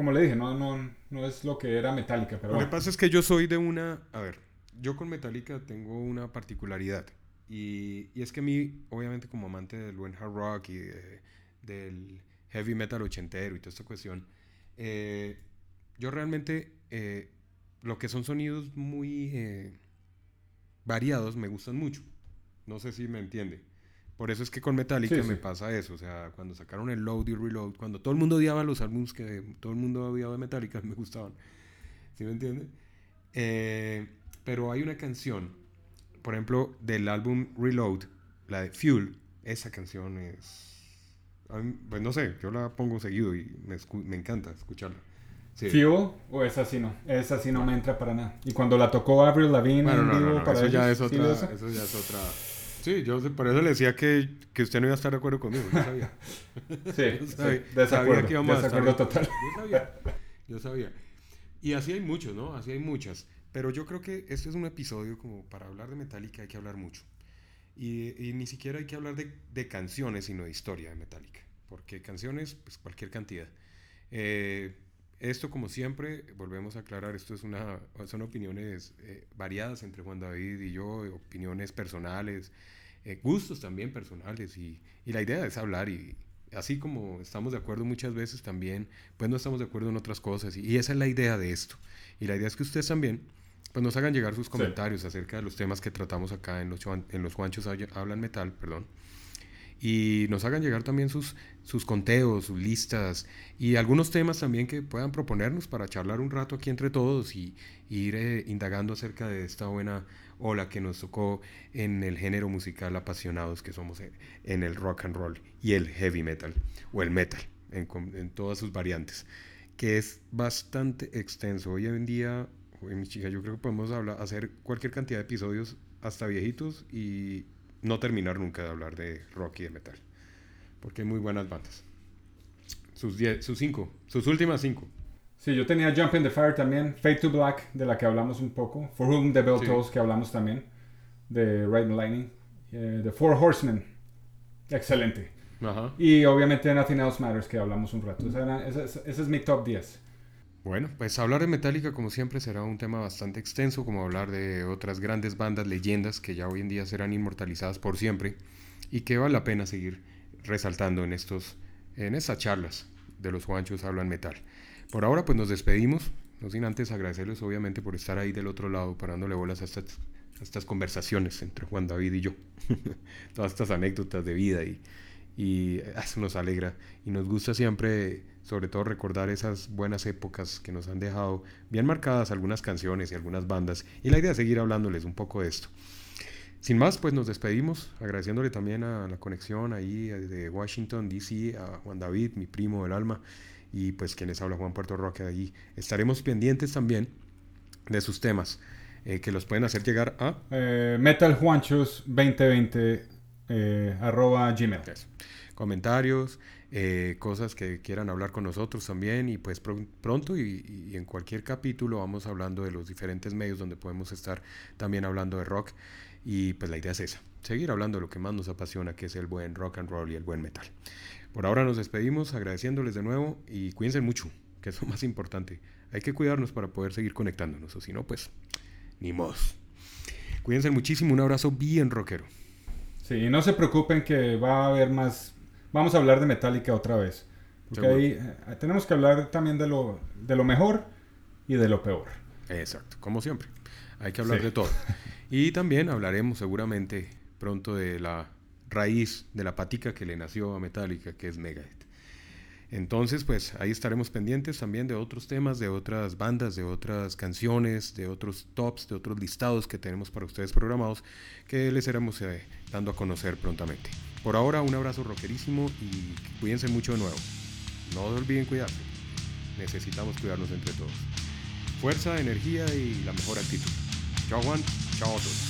Speaker 2: como le dije, no, no, no es lo que era Metallica, pero
Speaker 1: Lo que pasa es que yo soy de una... A ver, yo con Metallica tengo una particularidad. Y, y es que a mí, obviamente como amante del buen hard rock y de- del heavy metal ochentero y toda esta cuestión, eh, yo realmente eh, lo que son sonidos muy eh, variados me gustan mucho. No sé si me entiende. Por eso es que con Metallica
Speaker 2: Sí,
Speaker 1: me pasa eso. O sea, cuando sacaron el Load y Reload, cuando todo el mundo odiaba los álbumes que todo el mundo odiaba de Metallica, me gustaban. ¿Sí me entiende? Eh, pero hay una canción, por ejemplo, del álbum Reload, la de Fuel. Esa canción es. Pues no sé, yo la pongo seguido y me, me encanta escucharla. Sí.
Speaker 2: Fuel o esa sí no, esa sí no me entra para nada. Y cuando la tocó Avril Lavigne
Speaker 1: Bueno,
Speaker 2: en
Speaker 1: no,
Speaker 2: vivo
Speaker 1: no, no,
Speaker 2: para
Speaker 1: eso ya
Speaker 2: ellos,
Speaker 1: es
Speaker 2: ¿sí
Speaker 1: otra.
Speaker 2: de esa?
Speaker 1: Eso ya es otra. Sí, yo por eso le decía que, que usted no iba a estar de acuerdo conmigo. Yo sabía.
Speaker 2: Sí,
Speaker 1: Yo
Speaker 2: sí,
Speaker 1: sabía-
Speaker 2: desacuerdo,
Speaker 1: sabía que íbamos a estar
Speaker 2: desacuerdo
Speaker 1: de-
Speaker 2: total.
Speaker 1: Yo sabía. Yo sabía. Y así hay muchos, ¿no? Así hay muchas. Pero yo creo que este es un episodio como para hablar de Metallica hay que hablar mucho. Y, y ni siquiera hay que hablar de, de canciones, sino de historia de Metallica. Porque canciones, pues cualquier cantidad. Eh, esto, como siempre, volvemos a aclarar, esto es una, son opiniones eh, variadas entre Juan David y yo, opiniones personales, eh, gustos también personales. Y, y la idea es hablar y así como estamos de acuerdo muchas veces también, pues no estamos de acuerdo en otras cosas. Y, y esa es la idea de esto. Y la idea es que ustedes también pues nos hagan llegar sus comentarios acerca de los temas que tratamos acá en los, en los Juanchos Hab- Hablan Metal, perdón. Y nos hagan llegar también sus, sus conteos, sus listas y algunos temas también que puedan proponernos para charlar un rato aquí entre todos y, y ir eh, indagando acerca de esta buena ola que nos tocó en el género musical apasionados que somos en, el rock and roll y el heavy metal o el metal en, todas sus variantes, que es bastante extenso. Hoy en día, mi chica, yo creo que podemos hablar, hacer cualquier cantidad de episodios hasta viejitos y no terminar nunca de hablar de rock y de metal. Porque hay muy buenas bandas. Sus, diez, sus cinco, sus últimas cinco.
Speaker 2: Sí, yo tenía Jump in the Fire también, Fade to Black, de la que hablamos un poco, For Whom the Bell
Speaker 1: Sí.
Speaker 2: Tolls, que hablamos también, de and Lightning, eh, The Four Horsemen, excelente.
Speaker 1: Ajá.
Speaker 2: Y obviamente Nothing Else Matters, que hablamos un rato. Esa, era- esa- esa- ese es mi top 10.
Speaker 1: Bueno, pues hablar de Metallica como siempre será un tema bastante extenso, como hablar de otras grandes bandas, leyendas que ya hoy en día serán inmortalizadas por siempre y que vale la pena seguir resaltando en estos en estas charlas de los Juanchos hablan metal. Por ahora pues nos despedimos, no sin antes agradecerles obviamente por estar ahí del otro lado parándole bolas a estas, a estas conversaciones entre Juan David y yo. Todas estas anécdotas de vida y, y eso nos alegra y nos gusta siempre sobre todo recordar esas buenas épocas que nos han dejado bien marcadas algunas canciones y algunas bandas y la idea es seguir hablándoles un poco de esto. Sin más, pues nos despedimos, agradeciéndole también a la conexión ahí de Washington, D.C., a Juan David, mi primo del alma, y pues quienes habla Juan Puerto Roque allí. Estaremos pendientes también de sus temas, eh, que los pueden hacer llegar a
Speaker 2: Eh, Metal Juanchos 2020 eh, arroba gmail.
Speaker 1: Comentarios, eh, cosas que quieran hablar con nosotros también y pues pr- pronto y, y en cualquier capítulo vamos hablando de los diferentes medios donde podemos estar también hablando de rock y pues la idea es esa, seguir hablando de lo que más nos apasiona que es el buen rock and roll y el buen metal. Por ahora nos despedimos agradeciéndoles de nuevo y cuídense mucho, que es lo más importante. Hay que cuidarnos para poder seguir conectándonos o si no pues ni modo. Cuídense muchísimo, un abrazo bien rockero.
Speaker 2: Sí, y no se preocupen que va a haber más. Vamos a hablar de Metallica otra vez. Porque
Speaker 1: Seguro.
Speaker 2: ahí eh, tenemos que hablar también de lo, de lo mejor y de lo peor.
Speaker 1: Exacto, como siempre. Hay que hablar
Speaker 2: Sí.
Speaker 1: de todo. Y también hablaremos seguramente pronto de la raíz de la patica que le nació a Metallica, que es Megadeth. Entonces, pues ahí estaremos pendientes también de otros temas, de otras bandas, de otras canciones, de otros tops, de otros listados que tenemos para ustedes programados, que les iremos eh, dando a conocer prontamente. Por ahora, un abrazo rockerísimo y cuídense mucho de nuevo. No olviden cuidarse. Necesitamos cuidarnos entre todos. Fuerza, energía y la mejor actitud. Chao Juan, chao a todos.